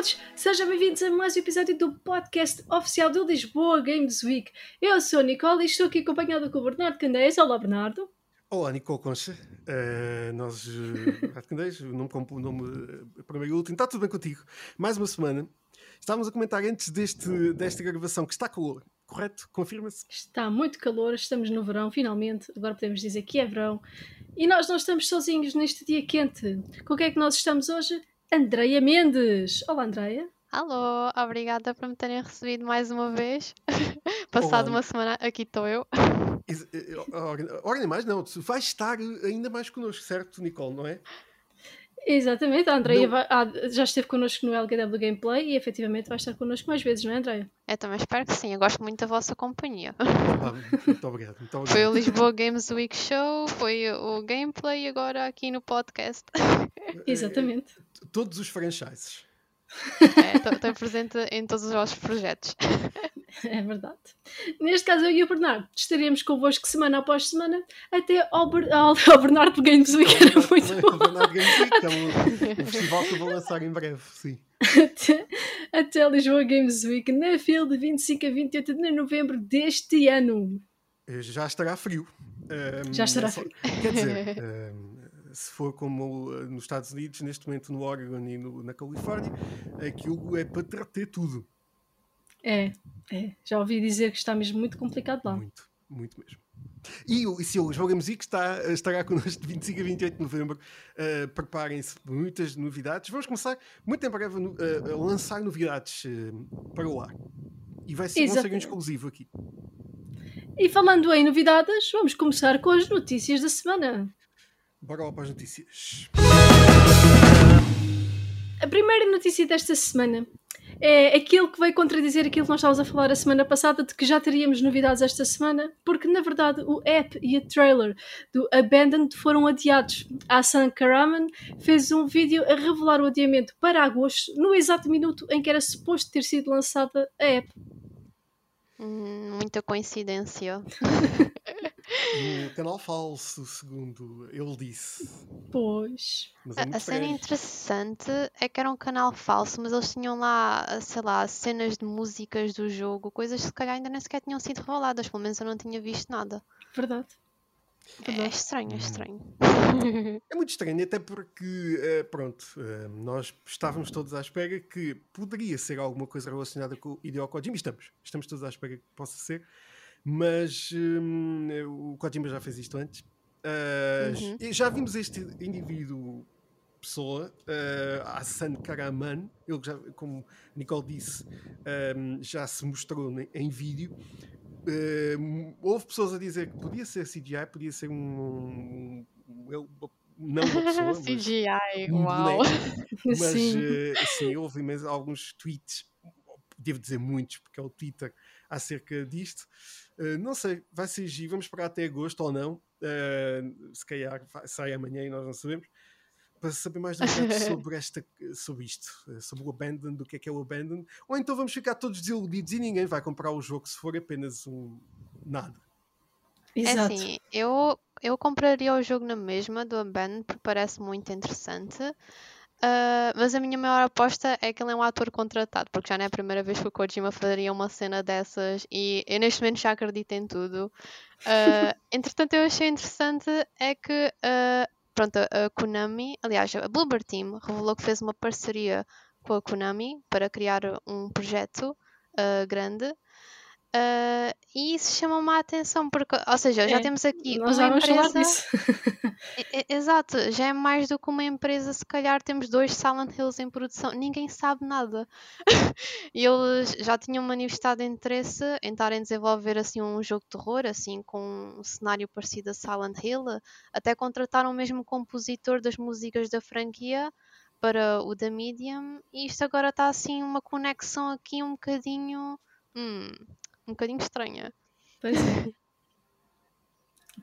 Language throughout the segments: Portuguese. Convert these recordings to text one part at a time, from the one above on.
todos, sejam bem-vindos a mais um episódio do podcast oficial do Lisboa Games Week. Eu sou a Nicole e estou aqui acompanhada com o Bernardo Candeias. Olá, Bernardo. Olá, Nicole Concha. Uh, nós, uh, Bernardo Candeias, o nome, o nome uh, primeiro e último, está tudo bem contigo? Mais uma semana. Estávamos a comentar antes deste, desta gravação que está calor, correto? Confirma-se? Está muito calor, estamos no verão, finalmente. Agora podemos dizer que é verão. E nós não estamos sozinhos neste dia quente. Com o que é que nós estamos hoje? Andreia Mendes. Olá, Andreia. Alô, obrigada por me terem recebido mais uma vez. Passado Olá. uma semana, aqui estou eu. Eh, ora, nem mais, não, tu vais estar ainda mais connosco, certo, Nicole, não é? Exatamente, a Andreia vai, ah, já esteve connosco no LGW Gameplay e efetivamente vai estar connosco mais vezes, não é, Andreia? Eu também espero que sim, eu gosto muito da vossa companhia. Ah, muito obrigado, muito obrigado. Foi o Lisboa Games Week Show, foi o gameplay e agora aqui no podcast. Exatamente. É, todos os franchises. Estou é, presente em todos os vossos projetos. É verdade. Neste caso, eu e o Bernardo estaremos convosco semana após semana até ao, Ber ao, ao Bernardo Games Week. Era muito bom. Bernardo Games Week, é um, um festival que eu vou lançar em breve, sim. Até, até Lisboa Games Week na FIL de 25 a 28 de novembro deste ano. Eh, já estará frio. Um, Já estará frio. Quer dizer, um, se for como eh, nos Estados Unidos, neste momento no Oregon e no, na Califórnia, aquilo é para tratar tudo. É, é, já ouvi dizer que está mesmo muito complicado lá. Muito, muito mesmo. E, e se o Jogo Music está, estará connosco de 25 a 28 de novembro. Uh, Preparem-se muitas novidades. Vamos começar muito em breve a, a lançar novidades uh, para o ar. E vai ser, um exclusivo aqui. E falando em novidades, vamos começar com as notícias da semana. Bora lá para as notícias. A primeira notícia desta semana é aquilo que veio contradizer aquilo que nós estávamos a falar a semana passada, de que já teríamos novidades esta semana, porque na verdade o app e o trailer do Abandoned foram adiados. A Hassan Karaman fez um vídeo a revelar o adiamento para agosto, no exato minuto em que era suposto ter sido lançada a app. Hum, muita coincidência. no canal falso, segundo ele disse. Pois. É a, a cena interessante é que era um canal falso, mas eles tinham lá, sei lá, cenas de músicas do jogo, coisas que se calhar ainda nem sequer tinham sido reveladas, pelo menos eu não tinha visto nada. Verdade. É estranho, é estranho. É muito estranho, até porque, eh, pronto, eh, nós estávamos todos à espera que poderia ser alguma coisa relacionada com o Hideo Kojima. Estamos, estamos todos à espera que possa ser mas hum, o Kojima já fez isto antes. Uh, uhum. Já vimos este indivíduo, pessoa, uh, Hassan Karaman, ele já, como Nicole disse, um, já se mostrou em vídeo. Uh, houve pessoas a dizer que podia ser CGI, podia ser um. um, não uma pessoa, CGI, um uau! mas sim. Uh, sim, houve mesmo alguns tweets, devo dizer muitos, porque é o Twitter acerca disto. Uh, não sei, vai ser giro, vamos esperar até agosto ou não. Uh, se calhar sai amanhã e nós não sabemos. Para saber mais detalhes sobre, esta, sobre isto, eh, sobre o Abandon, do que é que é o Abandon. Ou então vamos ficar todos desiludidos e ninguém vai comprar o jogo se for apenas um nada. Exato. É assim, eu, eu compraria o jogo na mesma do Abandon porque parece muito interessante. Uh, mas a minha maior aposta é que ele é um ator contratado, porque já não é a primeira vez que o Kojima faria uma cena dessas e eu neste momento já acredito em tudo. Uh, entretanto, eu achei interessante é que uh, pronto, a Konami, aliás, a Bloober Team revelou que fez uma parceria com a Konami para criar um projeto grande Uh, e isso chama-me a atenção, porque, ou seja, já é, temos aqui nós uma empresa. Exato, já é mais do que uma empresa, se calhar temos dois Silent Hills em produção, ninguém sabe nada. e eles já tinham manifestado interesse em estarem a desenvolver assim um jogo de terror, assim, com um cenário parecido a Silent Hill, até contrataram mesmo o compositor das músicas da franquia para o The Medium, e isto agora está assim uma conexão aqui um bocadinho. Hum, um bocadinho estranha. Pois é.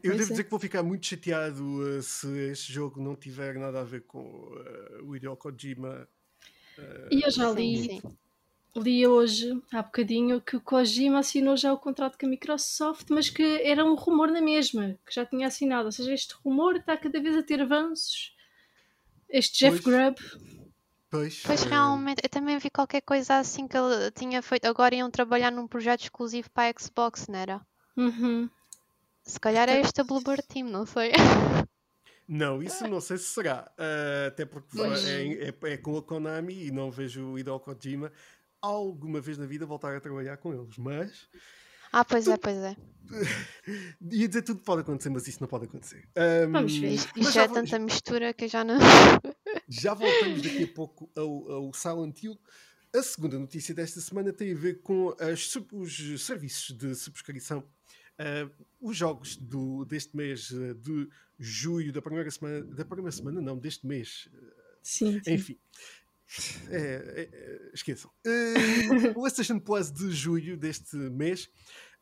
Eu devo é. dizer que vou ficar muito chateado uh, se este jogo não tiver nada a ver com uh, o Hideo Kojima. Uh, e eu já li, li hoje, há bocadinho, que o Kojima assinou já o contrato com a Microsoft, mas que era um rumor na mesma, que já tinha assinado. Ou seja, este rumor está cada vez a ter avanços. Este Jeff pois, Grubb Pois, Pois eh, realmente, eu também vi qualquer coisa assim que ele tinha feito. Agora iam trabalhar num projeto exclusivo para a Xbox, não era? Uhum. Se calhar é este a Bloober Team, não sei. Não, isso não sei se será. eh, até porque Pois. é, é- é com a Konami e não vejo o Hideo Kojima alguma vez na vida voltar a trabalhar com eles. Mas Ah, pois é, pois é. ia dizer tudo pode acontecer, mas isso não pode acontecer. Ahm, Vamos ver. Isto, já é tanta mistura que eu já não. Já voltamos daqui a pouco ao, ao Silent Hill. A segunda notícia desta semana tem a ver com as os serviços de subscrição. Ah, os jogos do, deste mês ah, de julho, da primeira semana, da primeira semana, não, deste mês, Sim, sim. enfim. É, é, é, esqueçam. Uh, o PlayStation Plus de julho deste mês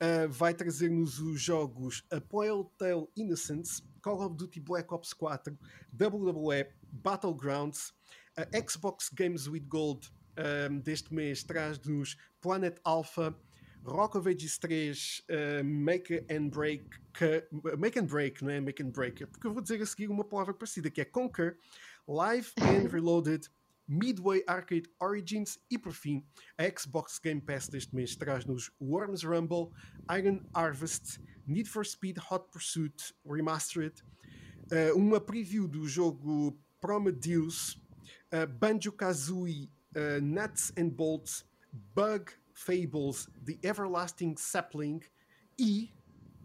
uh, vai trazer-nos os jogos A Tale Innocence, Call of Duty Black Ops 4, WWE Battlegrounds, a Xbox Games with Gold um, deste mês traz-nos Planet Alpha, Rock of Ages 3, uh, Make and Break, Make and Break, não é? Make and Break, porque eu vou dizer a seguir uma palavra parecida que é Conquer, Live and Reloaded, Midway Arcade Origins e por fim a Xbox Game Pass deste mês traz-nos Worms Rumble, Iron Harvest, Need for Speed Hot Pursuit Remastered, eh, uma preview do jogo Prometheus, uh, Banjo Kazooie, uh, Nuts and Bolts, Bug Fables, The Everlasting Sapling e.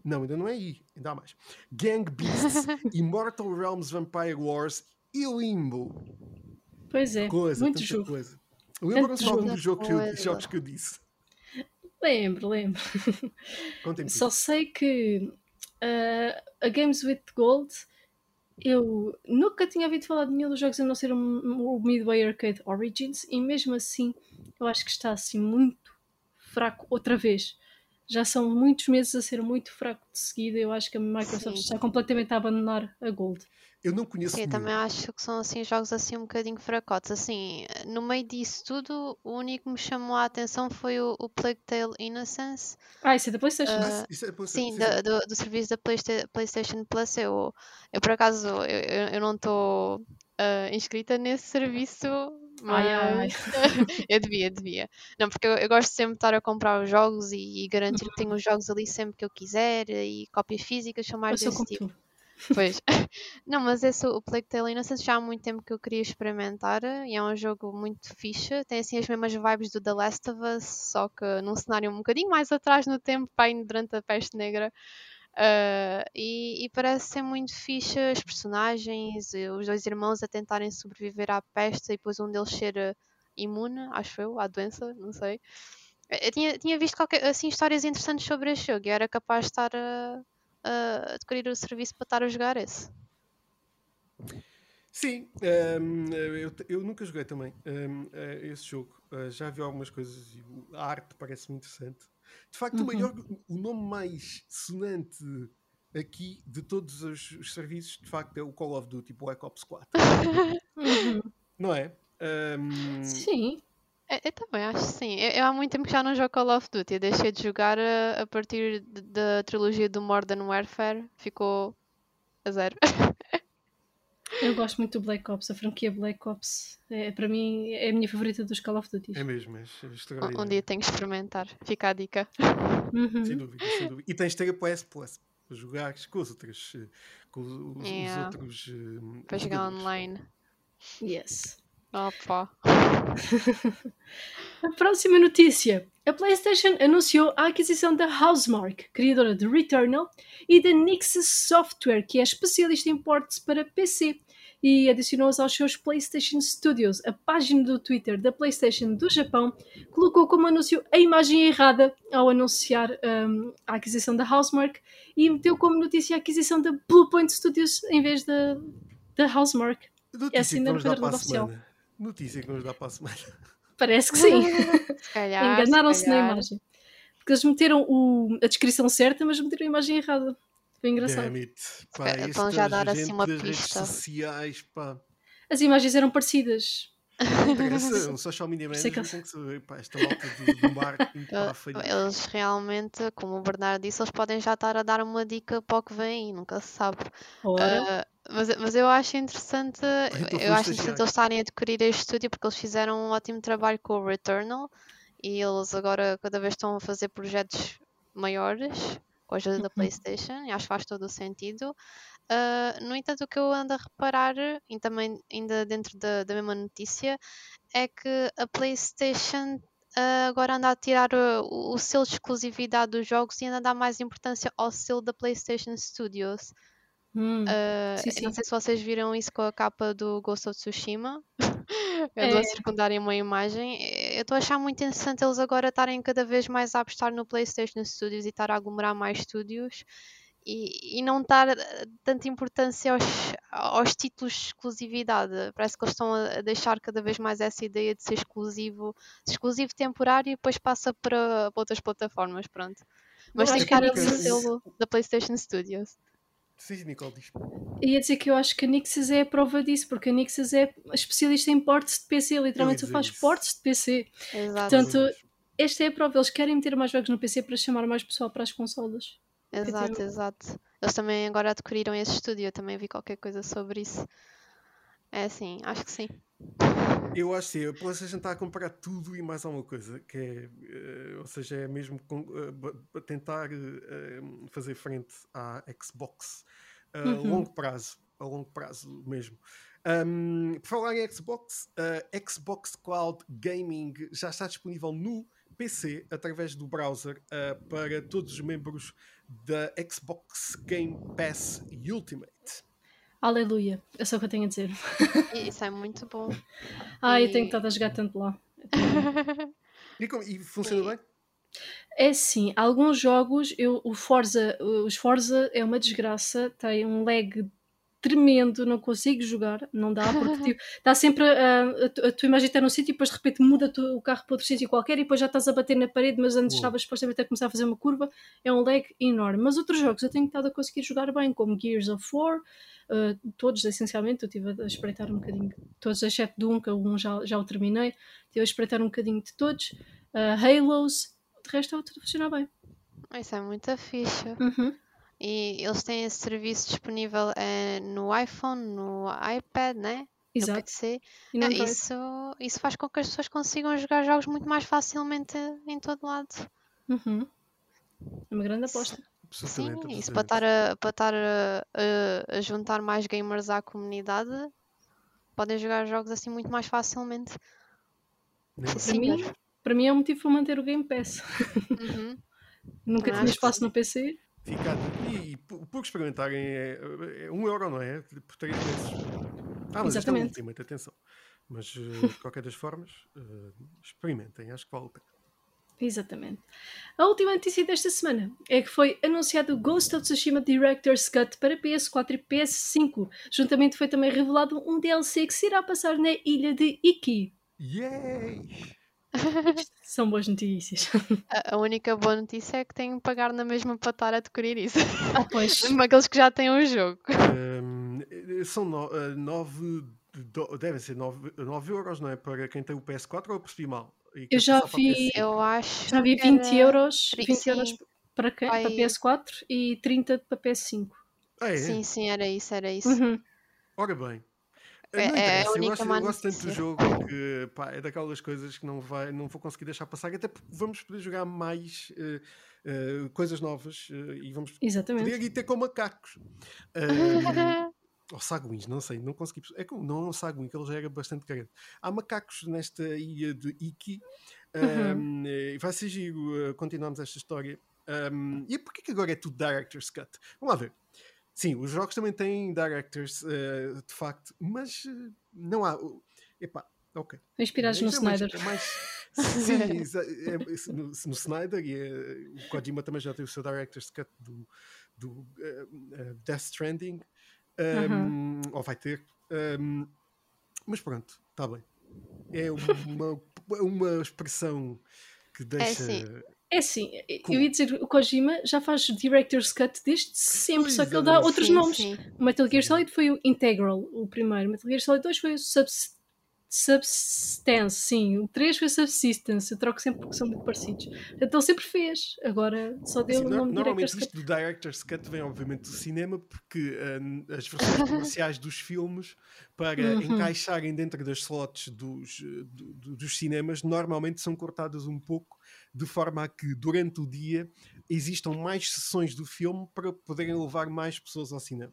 Não, ainda não é I, ainda há mais. Gang Beasts, Immortal Realms Vampire Wars e Limbo. Pois é, Coisa, muito jogo. coisa. Lembram-se jogo. algum dos jogo que eu- Coisa. jogos que eu disse? Lembro, lembro. Só sei que ah, a Games with Gold eu nunca tinha ouvido falar de nenhum dos jogos a não ser o, Midway Arcade Origins e mesmo assim eu acho que está assim muito fraco outra vez. Já são muitos meses a ser muito fraco de seguida. Eu acho que a Microsoft Sim. está completamente a abandonar a Gold. Eu não conheço Sim, eu nenhum. também acho que são assim jogos assim um bocadinho fracotes. Assim, no meio disso tudo, o único que me chamou a atenção foi o, o Plague Tale Innocence. Ah, isso é da PlayStation. Ah, Isso é- pois, Sim, sim, da- do, do serviço da Playsta- PlayStation Plus. Eu, eu por acaso, eu, eu, não estou inscrita nesse serviço, mas Ai, ai, ai. eu devia, eu devia. Não, porque eu, eu gosto sempre de estar a comprar os jogos e, e garantir que tenho os jogos ali sempre que eu quiser e cópias físicas são Eu mais sou desse tipo. tu. Pois. Não, mas esse, o Plague Tale Innocence já há muito tempo que eu queria experimentar e é um jogo muito fixe. Tem assim as mesmas vibes do The Last of Us, só que num cenário um bocadinho mais atrás no tempo, pá, durante a peste negra. Ah, e, e parece ser muito fixe as personagens, os dois irmãos a tentarem sobreviver à peste e depois um deles ser ah, imune, acho eu, à doença, não sei. Eu tinha, tinha visto qualquer, assim, histórias interessantes sobre este jogo e era capaz de estar a, a adquirir o serviço para estar a jogar esse. Sim, ehm, eu, eu nunca joguei também ehm, eh, esse jogo. Eh, já vi algumas coisas e o- a arte parece-me interessante. De facto, o, Uhum. maior, o nome mais sonante aqui de todos os, os serviços, de facto, é o Call of Duty Black Ops 4. Uhum. Não é? Ehm, Sim. Eu, eu também acho que sim. Eu, eu há muito tempo que já não jogo Call of Duty. Eu deixei de jogar a, a partir de- da trilogia do Modern Warfare. Ficou a zero. Eu gosto muito do Black Ops. A franquia Black Ops é, para mim é a minha favorita dos Call of Duty. é mesmo, é Um, extraordinário. um dia tenho que experimentar. Fica a dica. Uhum. Sem dúvida, sem dúvida. E tens de ter a PS Plus para jogares com os outros, eh, com os, os- os Yeah. outros eh, Para jogar online. Yes. Opa. A próxima notícia. A PlayStation anunciou a aquisição da Housemarque, criadora de Returnal, e da Nixus Software, que é especialista em ports para PC, e adicionou-os aos seus PlayStation Studios. A página do Twitter da PlayStation do Japão colocou como anúncio a imagem errada ao anunciar hum, a aquisição da Housemarque e meteu como notícia a aquisição da Bluepoint Studios em vez da, da Housemarque. Notícia É assim que na vamos dar Pedra para a Oficial. semana. Notícia que vamos dar para a semana. Parece que sim. Enganaram-se na imagem. Porque eles meteram o- a descrição certa, mas meteram a imagem errada. Foi engraçado. Damn it. calhar estão já a dar assim uma pista. sociais, pá. As imagens eram parecidas. Não um social media manager que... tem que saber, pá, esta malta de, de um bar Eles realmente, como o Bernardo disse, eles podem já estar a dar uma dica para o que vem, nunca se sabe. Uh, mas, mas eu acho interessante, eu acho interessante eles estarem a adquirir este estúdio porque eles fizeram um ótimo trabalho com o Returnal e eles agora cada vez estão a fazer projetos maiores com a ajuda da uhum. PlayStation e acho que faz todo o sentido. Uh, no entanto, o que eu ando a reparar, e também ainda dentro da, da mesma notícia, é que a PlayStation uh, agora anda a tirar o, o, selo de exclusividade dos jogos e anda a dar mais importância ao selo da PlayStation Studios. Hum, uh, sim, sim. Não sei se vocês viram isso com a capa do Ghost of Tsushima. eu é. a circundar uma imagem. Eu estou a achar muito interessante eles agora estarem cada vez mais a apostar no PlayStation Studios e estar a aglomerar mais estúdios e, e não dar eh, tanta importância aos, aos títulos de exclusividade. Parece que eles estão a deixar cada vez mais essa ideia de ser exclusivo, exclusivo temporário e depois passa para, para outras plataformas. Pronto. Mas tem cara de selo da PlayStation Studios. Sim, Nicole diz. Ia dizer que eu acho que a Nixis é a prova disso, porque a Nixis é especialista em ports de PC, literalmente só faz isso. ports de PC. Exato. Portanto, esta é a prova, eles querem meter mais jogos no PC para chamar mais pessoal para as consolas. Exato, exato. Eles também agora adquiriram esse estúdio, eu também vi qualquer coisa sobre isso. É assim, acho que sim. Eu acho que sim. A PlayStation está a comprar tudo e mais alguma coisa, que é, uh, ou seja, é mesmo com, uh, tentar uh, fazer frente à Xbox a uhum. longo prazo, a longo prazo mesmo. Um, por falar em Xbox, a Xbox Cloud Gaming já está disponível no PC através do browser para todos os membros da Xbox Game Pass Ultimate. Aleluia, é só o que eu tenho a dizer. Isso é muito bom. Ah, e... eu tenho estado a jogar tanto lá. e, como, e funciona e... bem? É sim, alguns jogos, eu, o Forza, os Forza é uma desgraça, tem um lag tremendo, não consigo jogar, não dá, porque tipo, está sempre a, a, a, tua imagem está num sítio e depois de repente muda tu, o carro para outro sítio qualquer e depois já estás a bater na parede, mas antes estavas supostamente a começar a fazer uma curva, é um lag enorme. Mas outros jogos eu tenho estado a conseguir jogar bem, como Gears of War, uh, todos essencialmente, eu estive a espreitar um bocadinho, todos exceto do 1, que o 1 já, já o terminei, estive a espreitar um bocadinho de todos, uh, Halos, de resto está tudo a funcionar bem. Isso é muita ficha. Uhum. E eles têm esse serviço disponível é, no iPhone, no iPad, né? Exato. No PC. Eh, isso, isso faz com que as pessoas consigam jogar jogos muito mais facilmente em todo lado. Uhum. É uma grande aposta. Sim, isso para estar, a, para estar a, a, a, juntar mais gamers à comunidade, podem jogar jogos assim muito mais facilmente. Para mim, para mim é um motivo para manter o Game Pass. Uhum. Nunca tinha espaço no PC. Ficar, e, e por experimentarem é, é um euro, não é? Por três meses. Ah, mas Exatamente. isto é Ultimate, atenção. Mas uh, de qualquer das formas, uh, experimentem, acho que vale a pena. Exatamente. A última notícia desta semana é que foi anunciado o Ghost of Tsushima Director's Cut para PS4 e PS5. Juntamente foi também revelado um DLC que se irá passar na ilha de Iki. Yay! São boas notícias. A, a, única boa notícia é que tenho que pagar na mesma para estar a adquirir isso. Ah, pois. Mesmo aqueles que já têm o um jogo. Um, são 9. No, uh, nove, do, devem ser 9 euros, não é? Para quem tem o PS4 ou eu percebi mal? Eu já vi. Eu acho. Já vi 20 euros, 20 euros para, quem, para PS4 e 30 para PS5. Ah, é? Sim, sim, era isso, era isso. Uhum. Ora bem. É, não é a única eu, gosto, eu gosto tanto do jogo que pá, é daquelas coisas que não, vai, não vou conseguir deixar passar, até porque vamos poder jogar mais uh, uh, coisas novas uh, e vamos Exatamente. poder ir ter com macacos. ou saguins, não sei, não consegui. É como, não é um saguin, que ele já era bastante grande. Há macacos nesta ilha de Iki. Uhum. Um, vai ser giro continuarmos esta história. Um, e porquê que agora é tudo Director's Cut? Vamos lá ver. Sim, os jogos também têm directors, uh, de facto, mas uh, não há. Uh, epá, ok. Inspirados no é Snyder. É mais, sim, é, é, no, no, Snyder e é, o Kojima também já tem o seu director's cut do, do Death Stranding, um, -huh. ou vai ter. Um, mas pronto, está bem. É uma, uma expressão que deixa. É, é assim, eu ia dizer, o Kojima já faz Director's Cut desde sempre, pois só que ele dá outros sim, nomes. Sim. O Metal Gear Solid foi o Integral, o primeiro. O Metal Gear Solid 2 foi o Subs Substance, sim. O 3 foi Subsistence. Eu troco sempre porque são muito parecidos. Portanto, ele sempre fez. Agora só deu Assim, o no- nome normalmente Director's isto do Director's Cut vem obviamente do cinema porque ah, as versões comerciais dos filmes para Uhum. encaixarem dentro das slots dos, do- do- dos cinemas normalmente são cortadas um pouco de forma a que durante o dia existam mais sessões do filme para poderem levar mais pessoas ao cinema.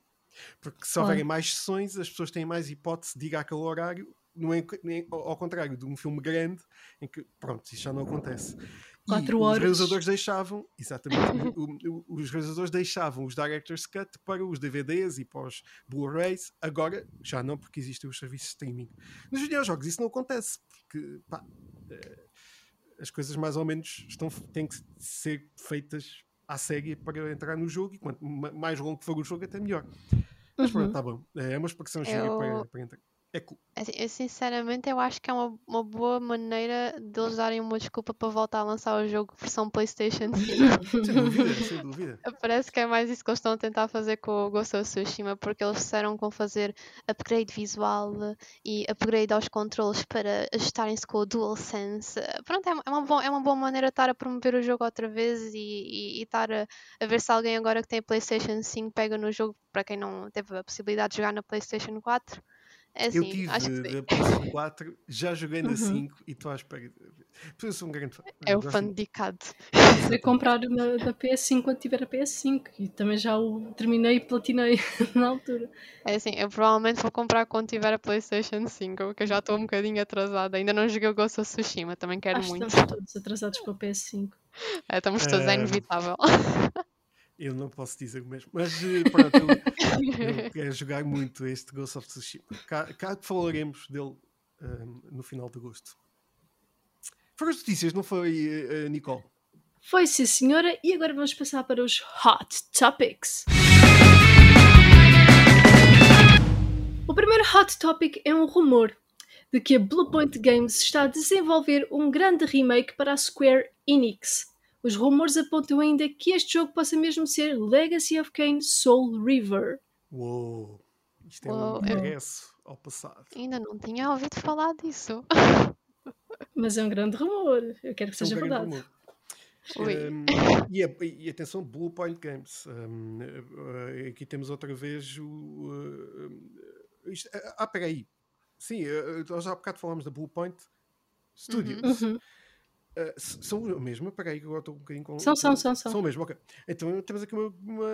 Porque se houverem mais sessões, as pessoas têm mais hipótese de ir àquele horário, não é, ao contrário de um filme grande, em que, pronto, isso já não acontece. E Quatro os horas. realizadores deixavam, exatamente, o- o- os realizadores deixavam os Director's Cut para os DVDs e para os Blu-rays, agora já não, porque existem os serviços de streaming. Nos videojogos isso não acontece, porque pá, eh, as coisas mais ou menos estão, têm que ser feitas à série para entrar no jogo e quanto ma- mais longo for o jogo, até melhor. Mas pronto, Uhum. tá bom. É uma expressão gira Eu- para, para entrar. É. Assim, eu sinceramente eu acho que é uma, uma boa maneira deles darem uma desculpa para voltar a lançar o jogo versão Playstation 5. Sem dúvida, sem dúvida. Parece que é mais isso que eles estão a tentar fazer com o Ghost of Tsushima, porque eles disseram que vão fazer upgrade visual e upgrade aos controles para ajustarem-se com o DualSense. Pronto, é, uma- é uma, boa, é uma boa maneira de estar a promover o jogo outra vez e, e, e estar a, a ver se alguém agora que tem PlayStation 5 pega no jogo, para quem não teve a possibilidade de jogar na PlayStation 4. É assim, eu tive que da PS 4, já joguei na Uhum. 5 e estou à espera. Eu sou um grande fã. É o fã dedicado. Vou comprar na, da PS5 quando tiver a PS5 e também já o terminei e platinei na altura. É assim, eu provavelmente vou comprar quando tiver a PlayStation 5, porque eu já estou um bocadinho atrasada. Ainda não joguei o Ghost of Tsushima, também quero Acho que muito. estamos todos atrasados para a PS5. É, estamos todos, é Ah, inevitável. Eu não posso dizer o mesmo. Mas eh, pronto, eu, eu quero jogar muito este Ghost of Tsushima. Cá, cá falaremos dele ahm, no final de agosto. Foram as notícias, não foi, eh, Nicole? Foi sim, senhora, e agora vamos passar para os Hot Topics. O primeiro Hot Topic é um rumor de que a Bluepoint Games está a desenvolver um grande remake para a Square Enix. Os rumores apontam ainda que este jogo possa mesmo ser Legacy of Kain Soul River. Uou! Isto é Uou, um eu- regresso ao passado. Ainda não tinha ouvido falar disso. Mas é um grande rumor. Eu quero que É um seja grande verdade. Um, e, a- e atenção, Blue Point Games. Um, uh, aqui temos outra vez o. uh, isto- ah, peraí. Sim, uh, nós já há bocado falámos da Blue Point Studios. Uhum. Uh, s- são a mesma? Peraí, que agora estou um bocadinho com. São, são, são, são. São mesmo, ok. Então temos aqui uma. uma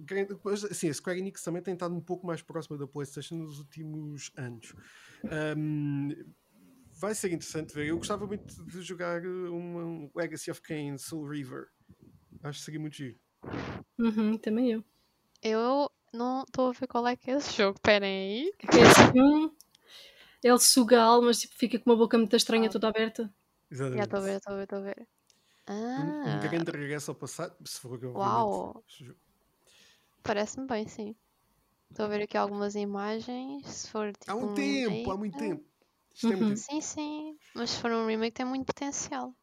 grande. Assim, a Square Enix também tem estado um pouco mais próxima da PlayStation nos últimos anos. Um, vai ser interessante ver. Eu gostava muito de jogar uma, um Legacy of Kain Soul River. Acho que seria muito giro. Uhum, também eu. Eu não estou a ver qual é que é esse jogo. Esperem aí. É assim, um, ele suga a alma, mas tipo, fica com uma boca muito estranha, Ah. toda aberta. Exatamente. Já estou a ver, estou a ver, estou a ver. Um, um Ah, grande regresso ao passado. Se for obviamente, Uau. este jogo. parece-me bem, sim. Estou a ver aqui algumas imagens. Se for tipo Há um um tempo, há remake- muito tempo. Isto é Uhum. muito Sim, sim. Mas se for um remake tem muito potencial.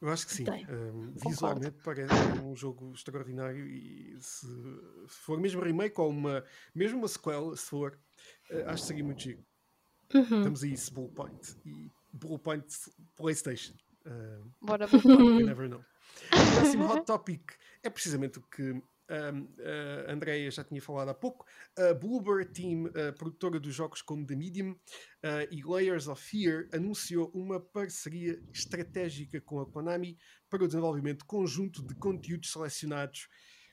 Eu acho que sim. Um, visualmente parece um jogo extraordinário e se, se for mesmo remake ou uma, mesmo uma sequela, se for, eh, acho que seria muito giro. Uhum. Estamos aí, esse Blue Point. E Blue Point PlayStation. Um, Bora you never know. O próximo hot topic é precisamente o que um, a Andrea já tinha falado há pouco. A Bloober Team, a produtora dos jogos como The Medium uh, e Layers of Fear, anunciou uma parceria estratégica com a Konami para o desenvolvimento conjunto de conteúdos selecionados.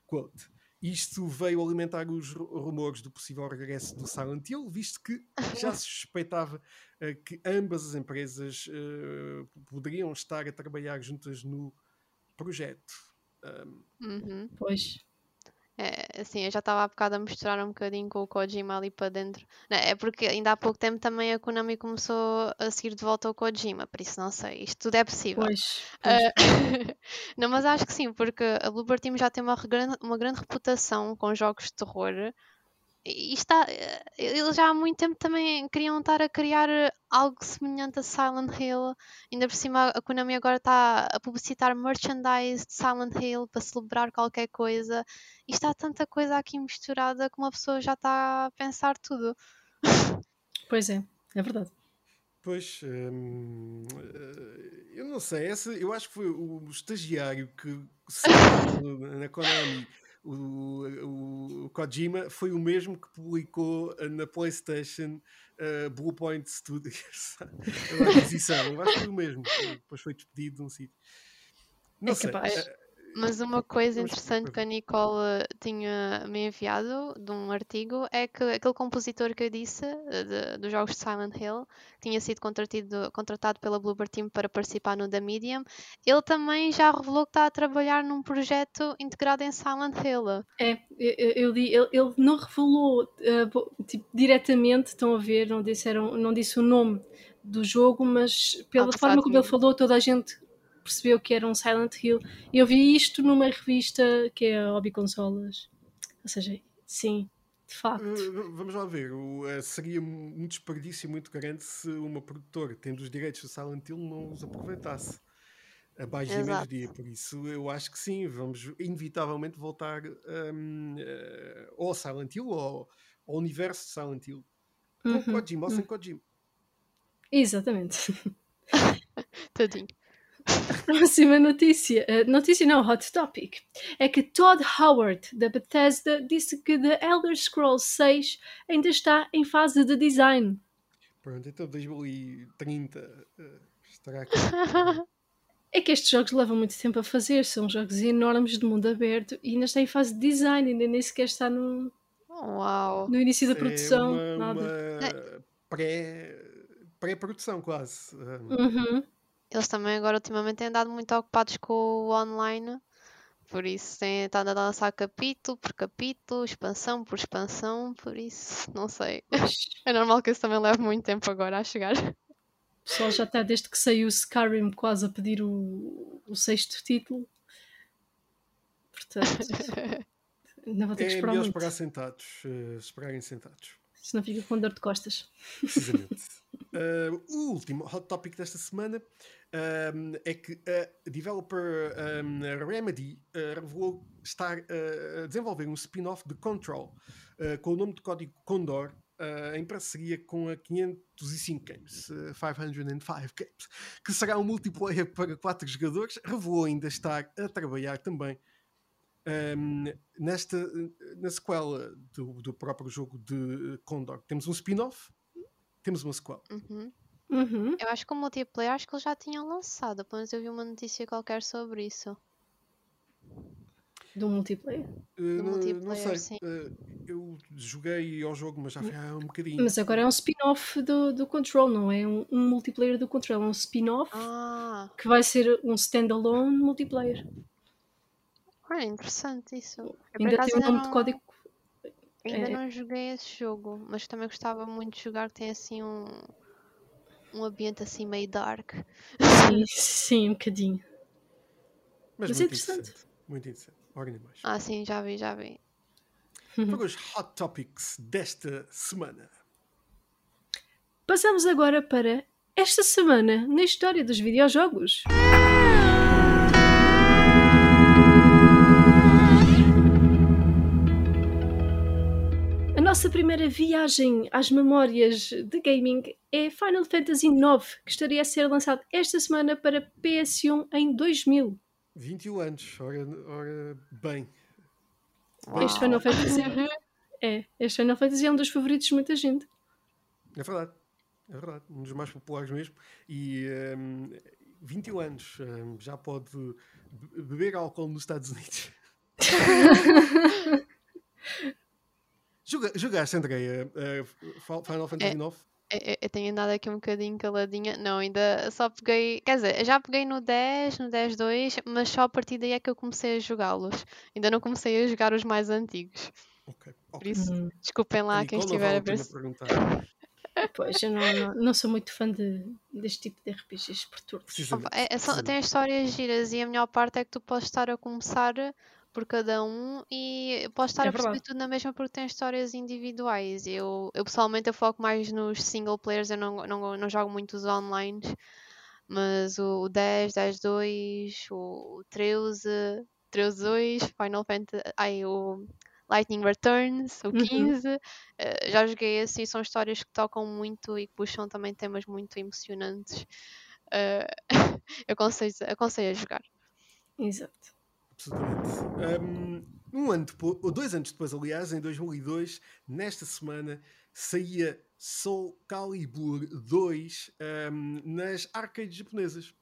Quote, isto veio alimentar os ru- rumores do possível regresso do Silent Hill, visto que já se suspeitava eh, que ambas as empresas eh, poderiam estar a trabalhar juntas no projeto. Um, Uhum. Pois. É, assim, eu já estava há bocado a misturar um bocadinho com o Kojima ali para dentro. Não, é porque ainda há pouco tempo também a Konami começou a seguir de volta o Kojima, por isso não sei, isto tudo é possível. Pois. Ah, pois. não, mas acho que sim, porque a Bloober Team já tem uma, uma grande reputação com jogos de terror. E está, eh, eles já há muito tempo também queriam estar a criar eh, algo semelhante a Silent Hill. Ainda por cima, a Konami agora está a publicitar merchandise de Silent Hill para celebrar qualquer coisa. E está tanta coisa aqui misturada que uma pessoa já está a pensar tudo. Pois é, é verdade. Pois, hum, eh, eu não sei, essa, eu acho que foi o estagiário que na Konami, o, o, Kojima, foi o mesmo que publicou na PlayStation uh, Blue Point Studios a aquisição. Eu acho que foi o mesmo, depois foi despedido de um sítio. Não é sei. Capaz. Mas uma coisa interessante que a Nicole tinha me enviado de um artigo é que aquele compositor que eu disse de, dos jogos de Silent Hill tinha sido contratado, contratado pela Bloober Team para participar no The Medium. Ele também já revelou que está a trabalhar num projeto integrado em Silent Hill. É, eu, li, ele, ele, não revelou uh, tipo, diretamente, estão a ver, não, disseram, não disse o nome do jogo, mas pela ah, forma como ele falou, toda a gente percebeu que era um Silent Hill. E eu vi isto numa revista que é a Hobby Consolas. Ou seja, sim, de facto. Uh, vamos lá ver. O, uh, seria um desperdício muito grande se uma produtora, tendo os direitos do Silent Hill, não os aproveitasse abaixo de meio dia. Por isso, eu acho que sim, vamos inevitavelmente voltar um, uh, ao Silent Hill ou ao, ao universo de Silent Hill. Com uhum. Kojima ou sem uhum. Kojima. Exatamente. Tadinho. Próxima notícia, uh, notícia não, hot topic, é que Todd Howard, da Bethesda, disse que The Elder Scrolls 6 ainda está em fase de design. Pronto, então 2030 uh, eh, estará aqui. é que estes jogos levam muito tempo a fazer, são jogos enormes de mundo aberto e ainda está em fase de design, ainda nem sequer está no, Uau. no início da produção. É uma, uma pré, pré-produção quase. Uhum. Eles também agora ultimamente têm andado muito ocupados com o online, por isso têm estado a lançar capítulo por capítulo, expansão por expansão, por isso não sei. É normal que isso também leve muito tempo agora a chegar. O pessoal já está desde que saiu o Skyrim quase a pedir o, o sexto título. Portanto, não vou ter que é esperar melhor muito. esperar sentados, uh, esperarem sentados. Senão fica com dor de costas. Precisamente. uh, o último hot topic desta semana um, é que a developer um, Remedy uh, revelou estar uh, a desenvolver um spin-off de Control com o nome de código Condor em parceria com a 505 Games, 505 Games, que será um multiplayer para 4 jogadores. Revelou ainda estar a trabalhar também um, nesta, na sequela do, do próprio jogo de Condor. Temos um spin-off, temos uma sequela. Uhum. Uhum. Eu acho que o multiplayer acho que eles já tinham lançado, pelo menos eu vi uma notícia qualquer sobre isso. Do multiplayer? Uh, Do não, multiplayer, não sei. Uh, eu joguei ao jogo, mas já foi há um bocadinho. Mas agora é um spin-off do, do Control, não é um, um multiplayer do Control, é um spin-off ah. que vai ser um standalone multiplayer. Ah, interessante isso. Eu, ainda tem o um nome não... de código. Ainda é... não joguei esse jogo, mas também gostava muito de jogar que tem assim um um ambiente assim meio dark. Sim, sim um bocadinho. Mas, Mas é interessante. interessante. Muito interessante. Organimais. Ah, sim, já vi, já vi. Para os hot topics desta semana. Passamos agora para esta semana na história dos videojogos. Nossa primeira viagem às memórias de gaming é Final Fantasy IX, que estaria a ser lançado esta semana para PS1 em 2000. 21 anos, ora, ora bem. Este Final Fantasy é, este Final Fantasy é um dos favoritos de muita gente. É verdade, é verdade, um dos mais populares mesmo. E um, 21 anos, um, já pode beber álcool nos Estados Unidos. Juga, jogaste, Andréia, uh, Final Fantasy IX? É, é, eu tenho andado aqui um bocadinho caladinha. Não, ainda só peguei. Quer dizer, já peguei no 10, no 10.2, mas só a partir daí é que eu comecei a jogá-los. Ainda não comecei a jogar os mais antigos. Ok. okay. Por isso, uhum. desculpem lá quem estiver a ver. Pois, eu não, não, não, sou muito fã de, deste tipo de RPGs por turnos. É, é só, tem histórias giras e a melhor parte é que tu podes estar a começar por cada um e posso estar é a perceber tudo na mesma porque tem histórias individuais. Eu, eu pessoalmente eu foco mais nos single players, eu não, não, não jogo muito os online, mas o 10, 10 2, o 13, 13 2, Final Fantasy, ai, o Lightning Returns, o 15. Uhum. Uh, já joguei assim, são histórias que tocam muito e que puxam também temas muito emocionantes. Uh, eu aconselho, aconselho a jogar. Exato. Absolutamente. Um, um ano depois, ou dois anos depois, aliás, em 2002, nesta semana, saía Soul Calibur 2 um, nas arcades japonesas.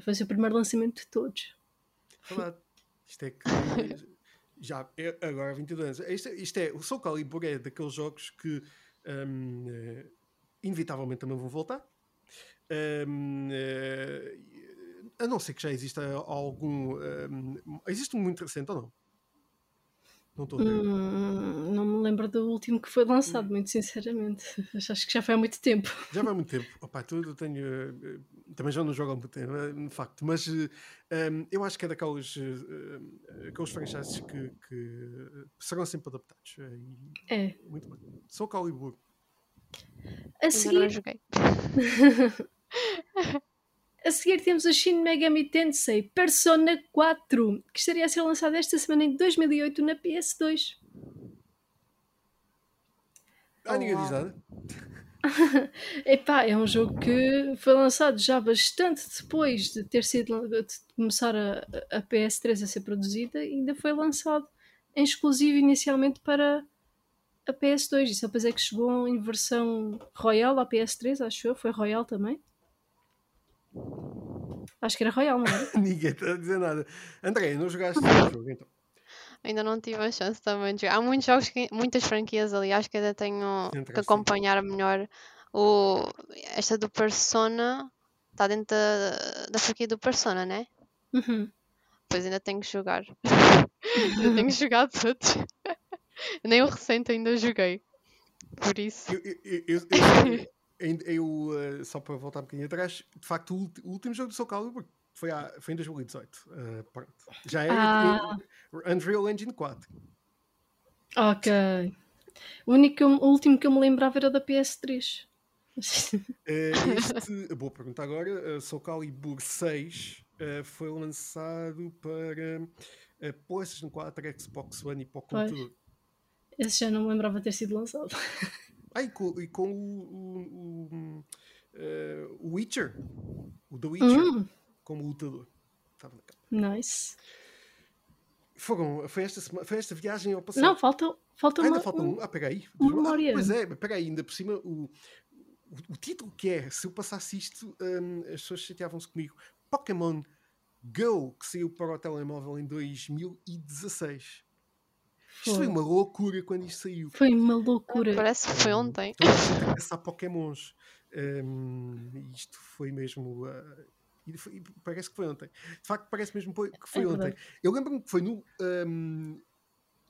Foi o primeiro lançamento de todos. Verdade. Isto é que já é agora 22 anos. Isto, isto é, o Soul Calibur é daqueles jogos que um, eh, inevitavelmente também vão voltar. Um, uh, eh, a não ser que já exista algum. Um, existe um muito recente ou não? Não estou a ver. Hum, não me lembro do último que foi lançado, hum. muito sinceramente. Acho que já foi há muito tempo. Já vai há muito tempo. Opa, tudo tenho. Uh, também já não jogo há muito tempo, de facto. Mas uh, um, eu acho que é daqueles uh, aqueles franchises que, que serão sempre adaptados. é. Muito bem. Sou Calibur. A seguir. Não joguei. A seguir temos o Shin Megami Tensei Persona 4, que estaria a ser lançado esta semana em 2008 na PS2. Ah, ninguém diz nada. Epá, é um jogo que foi lançado já bastante depois de ter sido de começar a, a PS3 a ser produzida e ainda foi lançado em exclusivo inicialmente para a PS2 e só depois é que chegou em versão Royal à PS3, acho eu, foi Royal também. Acho que era Royal, não era? Ninguém está a dizer nada. André, não jogaste o jogo então? Ainda não tive a chance também de jogar. Há muitos jogos, que, muitas franquias ali, acho que ainda tenho que acompanhar melhor. O, esta do Persona está dentro da, da franquia do Persona, né? Uhum. Pois ainda tenho que jogar. ainda tenho que jogar todos. Nem o recente ainda joguei. Por isso. Eu, eu, eu, eu uh, só para voltar um bocadinho atrás, de facto, o, último jogo do Soul Calibur foi, a, foi em 2018. Uh, eh, Já era ah. Unreal Engine 4. Ok. O, único, o último que eu me lembrava era da PS3. uh, este, boa pergunta agora. Uh, Soul Calibur 6 uh, foi lançado para uh, PlayStation 4, Xbox One e para o computador. Esse já não me lembrava ter sido lançado. Ah, e com, e com o, o, o, uh, o, Witcher, o The Witcher, hum. como lutador. Estava na capa. Nice. Foram, foi, esta, foi esta viagem ao passado. Não, falta, falta ah, uma. Ainda falta um. Ah, pega aí. Memória. Ah, pois é, pega aí, ainda por cima, o, o, o título que é, se eu passasse isto, um, as pessoas chateavam-se comigo. Pokémon Go, que saiu para o telemóvel em 2016. Isto foi uma loucura quando isto saiu. Foi uma loucura. Parece que foi ontem. Então, a caçar Pokémons. Um, isto foi mesmo. Uh, foi, parece que foi ontem. De facto, parece mesmo que foi é ontem. Eu lembro-me que foi no um,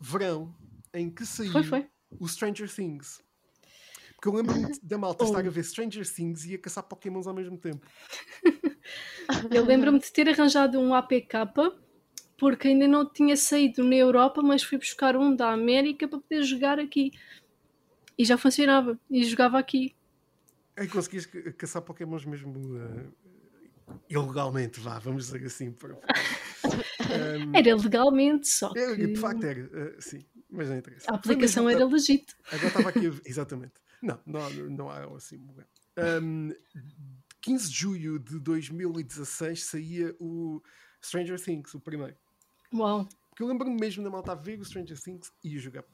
verão em que saiu foi, foi. o Stranger Things. Porque eu lembro-me da malta oh. estar a ver Stranger Things e a caçar Pokémons ao mesmo tempo. eu lembro-me de ter arranjado um APK porque ainda não tinha saído na Europa, mas fui buscar um da América para poder jogar aqui. E já funcionava, e jogava aqui. Aí conseguias caçar Pokémons mesmo uh, ilegalmente, vá, vamos dizer assim. Para... um, era legalmente, só que... De facto era, uh, sim, mas não interessa. A aplicação era legítima. Agora estava aqui, exatamente. Não, não, não há assim. Um, 15 de julho de 2016 saía o Stranger Things, o primeiro. Uau. Porque eu lembro-me mesmo da malta ver o Stranger Things e jogar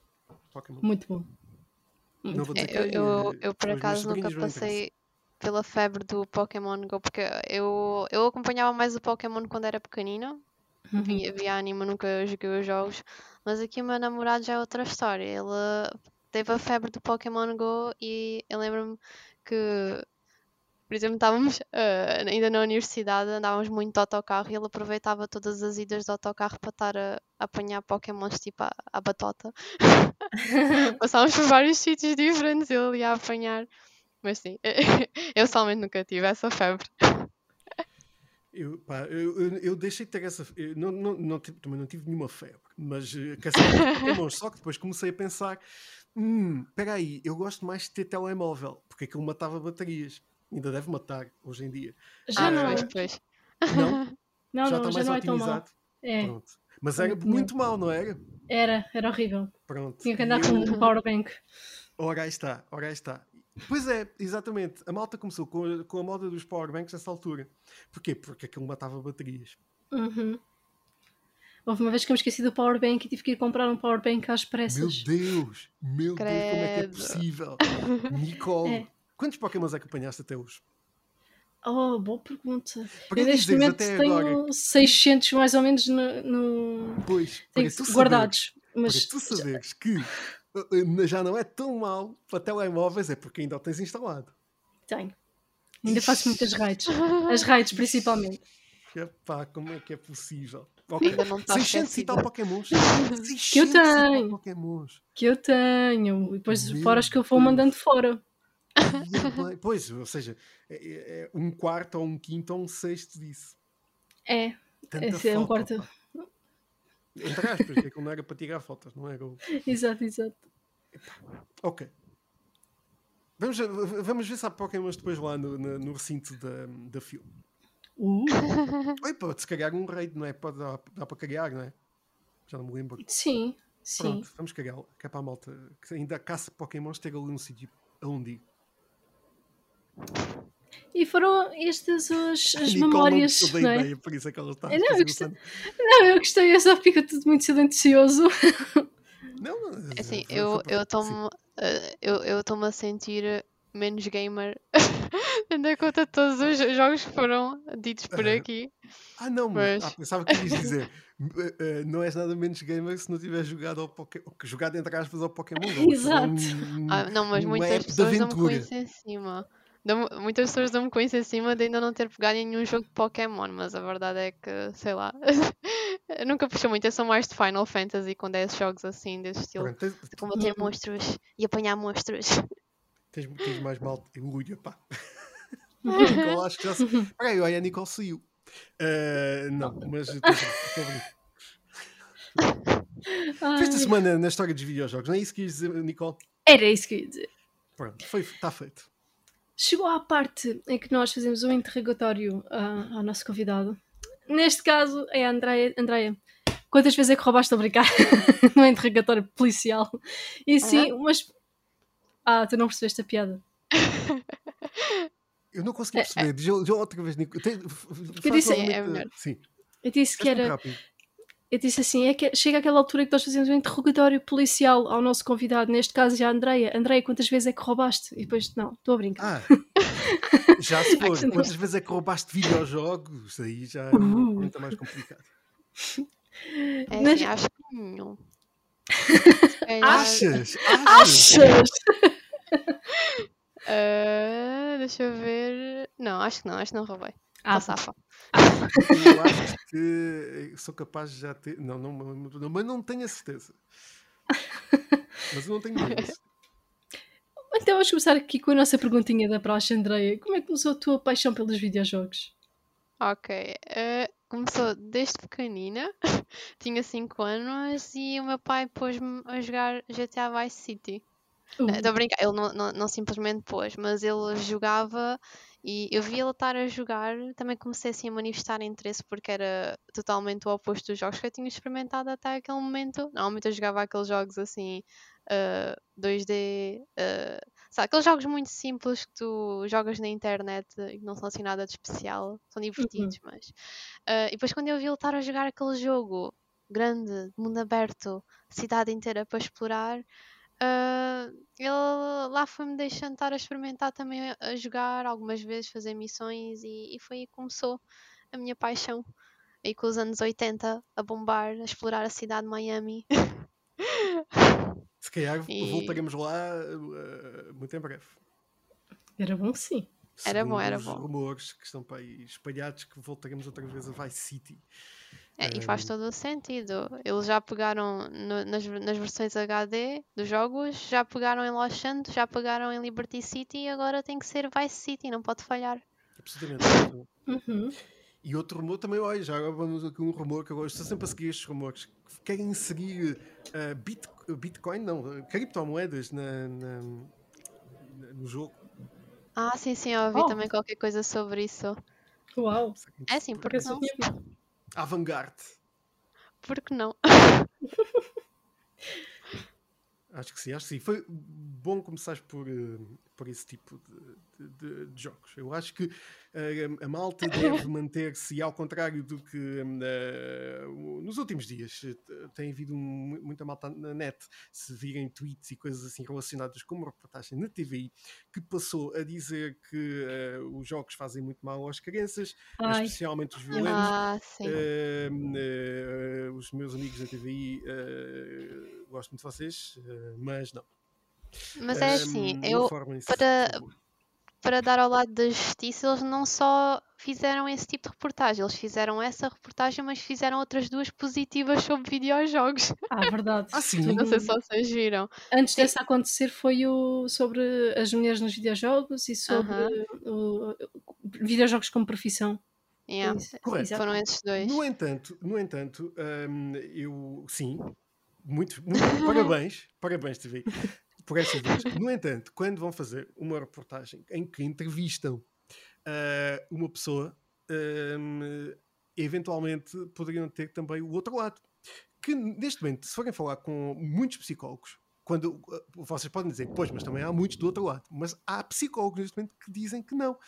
Pokémon. Muito bom. Não vou dizer eu, que, eu, é, eu, por acaso nunca passei pela febre do Pokémon Go, porque eu, eu acompanhava mais o Pokémon quando era pequenino. Uhum. Via, via anime, nunca joguei os jogos. Mas aqui o meu namorado já é outra história. Ele teve a febre do Pokémon Go e eu lembro-me que por exemplo, estávamos uh, ainda na universidade, andávamos muito de autocarro e ele aproveitava todas as idas de autocarro para estar a, a apanhar pokémons tipo a, a batota. Passávamos por vários sítios diferentes e ele ia apanhar. Mas sim, eu somente nunca tive essa febre. Eu, pá, eu, eu, eu, deixei de ter essa. Não, não, não, também não tive nenhuma febre, mas uh, Pokémons. Só que depois comecei a pensar: hum, espera aí, eu gosto mais de ter telemóvel, porque aquilo matava baterias ainda deve matar hoje em dia. Já ah, não. Depois. Não? não, já não, está mais já otimizado. É. Pronto. Mas era muito, muito mal, não era? Era, era horrível. Pronto. Tinha que andar com um powerbank. Ora aí está, ora aí está. Pois é, exatamente. A malta começou com a, com a moda dos powerbanks nessa altura. Porquê? Porque aquilo matava baterias. Uhum. Houve uma vez que eu me esqueci do powerbank e tive que ir comprar um powerbank às pressas. Meu Deus! Meu Credo. Deus, como é que é possível? Nicole, é. Quantos Pokémons é que apanhaste até hoje? Oh, boa pergunta. Para eu neste momento tenho agora... 600 mais ou menos no, no... Pois, guardados. Saber, mas tu saberes que eh, já não é tão mal para telemóveis, é porque ainda o tens instalado. Tenho. Ainda faço muitas raids. As raids principalmente. Epá, como é que é possível? Okay. Ainda não está 600 e tal Pokémons. que eu tenho. Pokémons. Que eu tenho. E depois Meu fora as que eu vou mandando fora. Pois, ou seja, é, é, é, um quarto ou um quinto ou um sexto disso. É, Tanta é um quarto. Entre aspas, que não era para tirar fotos, não era? O... Exato, exato. Ok. Vamos, vamos ver se há Pokémons depois lá no, no, no recinto da, da filme. Uh. Oi, pode-se criar um raid, não é? Pode, dá, dá para criar, não é? Já não me lembro. Sim, sim. Pronto, vamos criar, que é para a malta que ainda caça Pokémons ter ali um sítio aonde ir. E foram estas as, as memórias. Não, não é? ideia, por isso é que ela está. Não, eu gostei, não, eu gostei, eu só fica tudo muito silencioso. Não, não é assim, eu estou-me uh, eu, eu a sentir menos gamer tendo em conta todos os jogos que foram ditos por aqui. Ah, não, mas ah, pensava que ias dizer. Uh, não és nada menos gamer se não tiveres jogado ao Pokémon, jogado entre aspas ao Pokémon. Exato. Um, ah, não, mas muitas pessoas não me conhecem em cima. Muitas pessoas não me conhecem em cima de ainda não ter pegado em nenhum jogo de Pokémon, mas a verdade é que, sei lá, nunca puxei muito, eu sou mais de Final Fantasy quando é jogos assim, desse estilo. Pronto, de combater monstros e apanhar monstros. Tens, tens mais mal de pá. Nicole, acho que já se... Peraí, olha, a Nicole saiu. Uh, não, mas estou Esta semana na história dos videojogos, não é isso que ias dizer, Nicole? Era isso que ia dizer. Pronto, está feito. Chegou à parte em que nós fazemos um interrogatório uh, ao nosso convidado. Neste caso é a Andrea. Andrea, quantas vezes é que roubaste a brincar no interrogatório policial? E sim, uhum. mas. Ah, tu não percebeste a piada. Eu não consegui perceber. Diz, diz outra vez, Nico. Tem, eu disse, é, melhor. Sim. Eu disse que era. Eu disse assim: é que chega aquela altura que nós fazemos um interrogatório policial ao nosso convidado, neste caso já a Andreia. Andreia, quantas vezes é que roubaste? E depois, não, estou a brincar. Ah, já se for. quantas vezes é que roubaste videojogos? Aí já é uh. muito mais complicado. É, Mas... Assim, acho que não. Achas? Achas? Achas? Uh, deixa eu ver. Não, acho que não, acho que não roubei. Ah, safa. Eu acho que sou capaz de já ter. Não, não, não, mas não tenho a certeza. Mas eu não tenho medo. Então vamos começar aqui com a nossa perguntinha da praxe, Andreia. Como é que começou a tua paixão pelos videojogos? Ok. Uh, começou desde pequenina. Tinha 5 anos e o meu pai pôs-me a jogar GTA Vice City. Estou uh. a brincar, ele não, não, não, simplesmente pôs, mas ele jogava e eu vi ele estar a jogar. Também comecei assim a manifestar interesse porque era totalmente o oposto dos jogos que eu tinha experimentado até aquele momento. Normalmente eu jogava aqueles jogos assim, uh, 2D, uh, sabe, aqueles jogos muito simples que tu jogas na internet e não são assim nada de especial, são divertidos, uhum. mas. Uh, e depois quando eu vi ele estar a jogar aquele jogo grande, mundo aberto, cidade inteira para explorar. Uh, ele lá foi-me deixando estar a experimentar também a, a jogar algumas vezes, fazer missões e, e, foi aí que começou a minha paixão. Aí com os anos 80 a bombar, a explorar a cidade de Miami. Se calhar e... voltaremos lá uh, muito em breve. Era bom sim. Segundo era bom, era bom. rumores que estão para aí espalhados que voltaremos outra vez a Vice City. É, e faz todo o sentido. Eles já pegaram no, nas, nas versões HD dos jogos, já pegaram em Los Santos, já pegaram em Liberty City e agora tem que ser Vice City, não pode falhar. Absolutamente. Uhum. E outro rumor também, olha, já agora vamos aqui um rumor que eu estou sempre a seguir estes rumores que querem seguir uh, bit, Bitcoin, não, criptomoedas na, na, no jogo. Ah, sim, sim, eu ouvi oh. também qualquer coisa sobre isso. Uau! É sim, porque não? Avant-garde. Por que não? acho que sim, acho que sim. Foi bom começar por, eh, uh, por esse tipo de, de, de, jogos. Eu acho que uh, a malta deve manter-se, ao contrário do que uh, nos últimos dias tem havido muita malta na net, se virem tweets e coisas assim relacionadas com uma reportagem na TVI, que passou a dizer que os jogos fazem muito mal às crianças, Ai. especialmente os violentos. Ah, os meus amigos da TVI gosto muito de vocês, uh, mas não. Mas é assim, eu para, para dar ao lado da justiça, eles não só fizeram esse tipo de reportagem, eles fizeram essa reportagem, mas fizeram outras duas positivas sobre videojogos. Ah, verdade. ah, sim. Não sei se vocês viram. Antes dessa acontecer foi o sobre as mulheres nos videojogos e sobre uh -huh. o, o, videojogos como profissão. Yeah. Correto. Foram esses dois. No entanto, no entanto um, eu sim, muito, muito parabéns, parabéns, TV, por essas duas. No entanto, quando vão fazer uma reportagem em que entrevistam uh, uma pessoa, um, eventualmente poderiam ter também o outro lado. Que neste momento, se forem falar com muitos psicólogos, quando uh, vocês podem dizer, pois, mas também há muitos do outro lado, mas há psicólogos neste momento que dizem que não,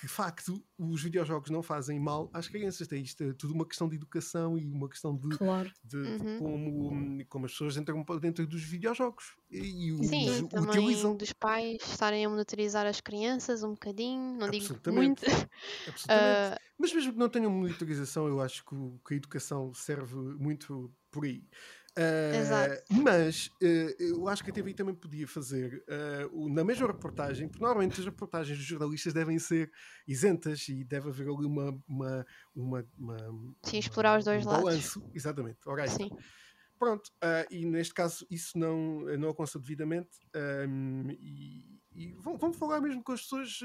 que de facto os videojogos não fazem mal às crianças. É isto é tudo uma questão de educação e uma questão de, claro. de, uhum. de como, como as pessoas entram dentro dos videojogos e, e Sim, os utilizam. dos pais estarem a monitorizar as crianças um bocadinho, não digo muito. Absolutamente. Uh... Mas mesmo que não tenham monitorização, eu acho que, que a educação serve muito por aí. Uh, mas uh, eu acho que a TV também podia fazer uh, na mesma reportagem, porque normalmente as reportagens dos jornalistas devem ser isentas e deve haver ali uma. uma, uma, uma Sim, explorar os dois um lados. Balanço, exatamente. Ora, Sim. Pronto, e neste caso isso não, não aconteceu devidamente. Um, e, e vão, vão, falar mesmo com as pessoas.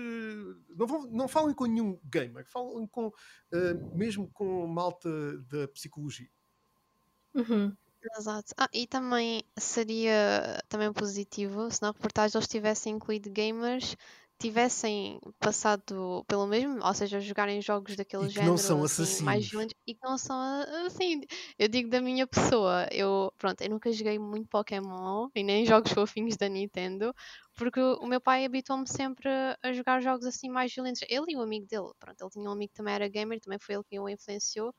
não, vão, não falem com nenhum gamer, falem com, mesmo com malta da psicologia. Uhum. Exato. Ah, e também seria também positivo se na reportagem eles tivessem incluído gamers, tivessem passado pelo mesmo, ou seja, jogarem jogos daquele E que género não são assim, mais assassinos. violentos e que não são assim. Eu digo da minha pessoa, eu pronto, eu nunca joguei muito Pokémon e nem jogos fofinhos da Nintendo, porque o meu pai habituou-me sempre a jogar jogos assim mais violentos. Ele e o amigo dele, pronto, ele tinha um amigo que também era gamer, também foi ele que o influenciou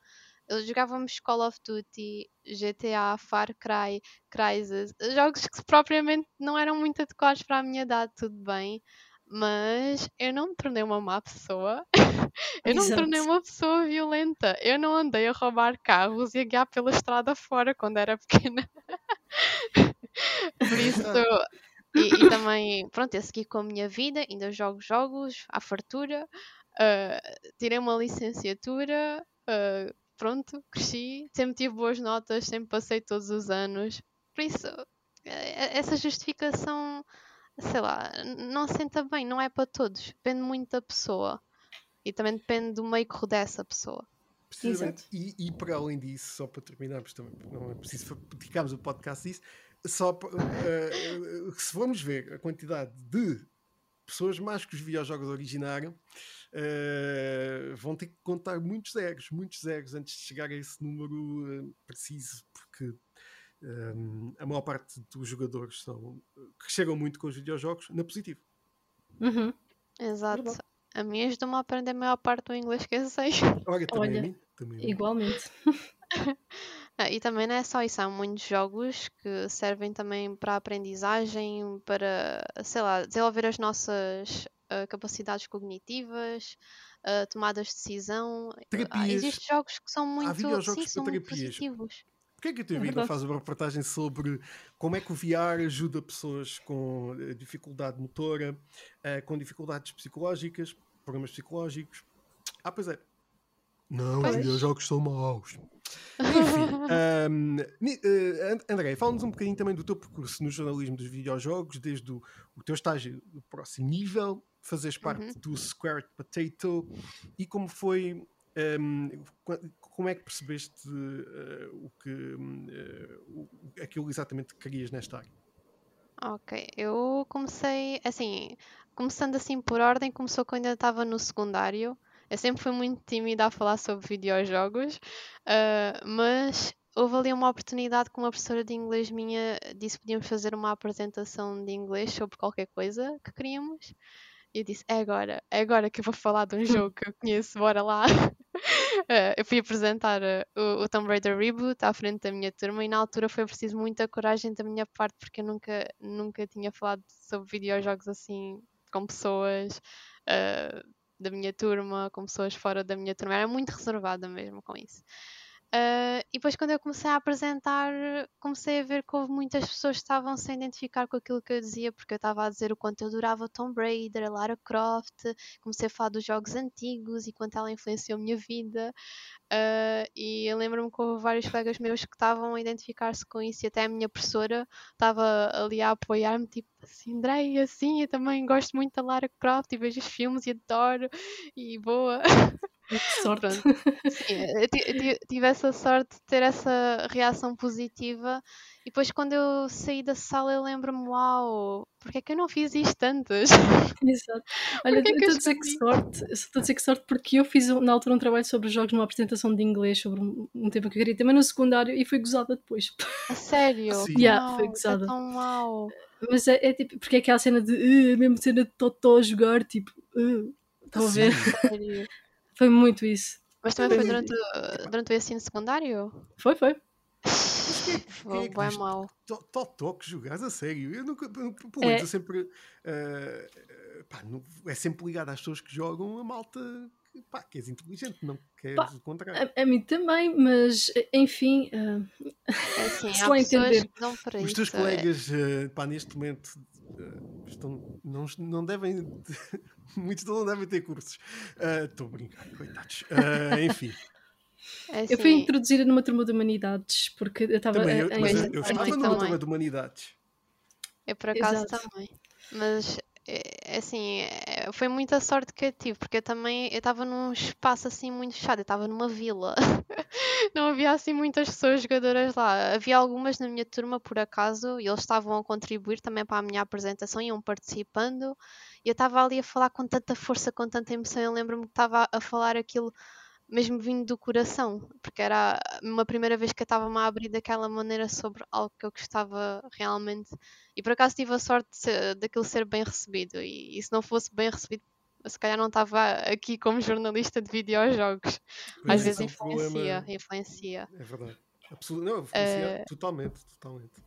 jogávamos Call of Duty, GTA, Far Cry, Crysis, jogos que propriamente não eram muito adequados para a minha idade, tudo bem, mas eu não me tornei uma má pessoa, eu não me tornei uma pessoa violenta, eu não andei a roubar carros e a guiar pela estrada fora quando era pequena. Por isso, e, e, também, pronto, eu segui com a minha vida, ainda jogo jogos à fartura, uh, tirei uma licenciatura, uh, pronto, cresci, sempre tive boas notas, sempre passei todos os anos. Por isso, eh, essa justificação, sei lá, não senta bem, não é para todos. Depende muito da pessoa. E também depende do meio que rodea essa pessoa. Precisamente. E, e, para além disso, só para terminarmos, também não é preciso dedicarmos o podcast disso, só para, uh, se formos ver a quantidade de pessoas mais que os videojogos originaram, uh, vão ter que contar muitos zeros, muitos zeros antes de chegar a esse número uh, preciso, porque um, eh, a maior parte dos jogadores são, cresceram muito com os videojogos na positivo. Uhum. Exato. A mim ajudou-me a aprender a maior parte do inglês que eu sei. Olha, também Olha, a mim. Também igualmente. Ah, e também não é só isso, há muitos jogos que servem também para aprendizagem, para, sei lá, desenvolver as nossas uh, capacidades cognitivas, uh, tomadas de decisão. Uh, existem jogos que são muito, sim, são muito positivos. Porquê é que a tua é vida faz uma reportagem sobre como é que o VR ajuda pessoas com eh, dificuldade motora, com dificuldades psicológicas, problemas psicológicos? Ah, pois é. Não, pois. os videojogos são maus. Enfim, um, uh, André, fala-nos um bocadinho também do teu percurso no jornalismo dos videojogos, desde o, o teu estágio do próximo nível, fazeres parte uhum. do Squared Potato e como foi. Um, como é que percebeste uh, o que uh, aquilo exatamente que querias nesta área? Ok, eu comecei assim, começando assim por ordem, começou quando eu estava no secundário. Eu sempre fui muito tímida a falar sobre videojogos, uh, mas houve ali uma oportunidade que uma professora de inglês minha disse que podíamos fazer uma apresentação de inglês sobre qualquer coisa que queríamos. E eu disse: é agora, é agora que eu vou falar de um jogo que eu conheço, bora lá. uh, eu fui apresentar uh, o, o Tomb Raider Reboot à frente da minha turma e na altura foi preciso muita coragem da minha parte porque eu nunca, nunca tinha falado sobre videojogos assim com pessoas uh, da minha turma, com pessoas fora da minha turma. Era muito reservada mesmo com isso. Uh, e depois, quando eu comecei a apresentar, comecei a ver que houve muitas pessoas que estavam -se a identificar com aquilo que eu dizia, porque eu estava a dizer o quanto eu adorava Tomb Raider, Lara Croft, comecei a falar dos jogos antigos e quanto ela influenciou a minha vida. Uh, e eu lembro-me que houve vários colegas meus que estavam a identificar-se com isso, e até a minha professora estava ali a apoiar-me, tipo assim, Andrei, assim, eu também gosto muito da Lara Croft e vejo os filmes e adoro, e boa. Que sorte. Sim, eu tive essa sorte de ter essa reação positiva e depois quando eu saí da sala eu lembro-me, uau, porque é que eu não fiz isto antes? Exato. Olha, é estou a dizer que sorte, estou a dizer que sorte porque eu fiz na altura um trabalho sobre jogos numa apresentação de inglês sobre um, tema que eu queria também no secundário e fui gozada depois. A sério? Sim. Yeah, foi é gozada. É tão mau. Mas é, é, tipo, porque é aquela cena de uh, a mesma cena de Totó jogar, tipo, uh, estão a ver? Sério? Foi muito isso. Mas também foi durante, o, durante o ensino secundário? Foi, foi. Foi é bem mal. Totó que jogares a sério. Eu nunca. Pelo menos é. eu sempre. Uh, pá, não, é sempre ligado às pessoas que jogam a malta pá, que és inteligente, não queres pá, o contrário. A, a, mim também, mas enfim. Uh, é assim, se lá entender. Os teus é. colegas, uh, pá, neste momento uh, estão, não, não devem. muitos não devem ter cursos. Estou uh, a brincar, coitados. enfim. É assim... Eu fui assim introduzida numa turma de humanidades porque eu estava. Também, eu, mas eu, eu estava numa turma de humanidades. Eu por acaso Exato. também. Mas é, é assim, é, foi muita sorte que eu tive, porque eu também eu estava num espaço assim muito fechado, eu estava numa vila. Não havia assim muitas pessoas jogadoras lá. Havia algumas na minha turma, por acaso, e eles estavam a contribuir também para a minha apresentação, iam participando. E eu estava ali a falar com tanta força, com tanta emoção. Eu lembro-me que estava a falar aquilo mesmo vindo do coração, porque era uma primeira vez que eu estava-me a abrir daquela maneira sobre algo que eu gostava realmente. E por acaso tive a sorte de, daquilo ser bem recebido. E, e, se não fosse bem recebido, se calhar não estava aqui como jornalista de videojogos. Às vezes influencia, problema... influencia. É verdade. Absolut... Não, influencia uh... totalmente, totalmente.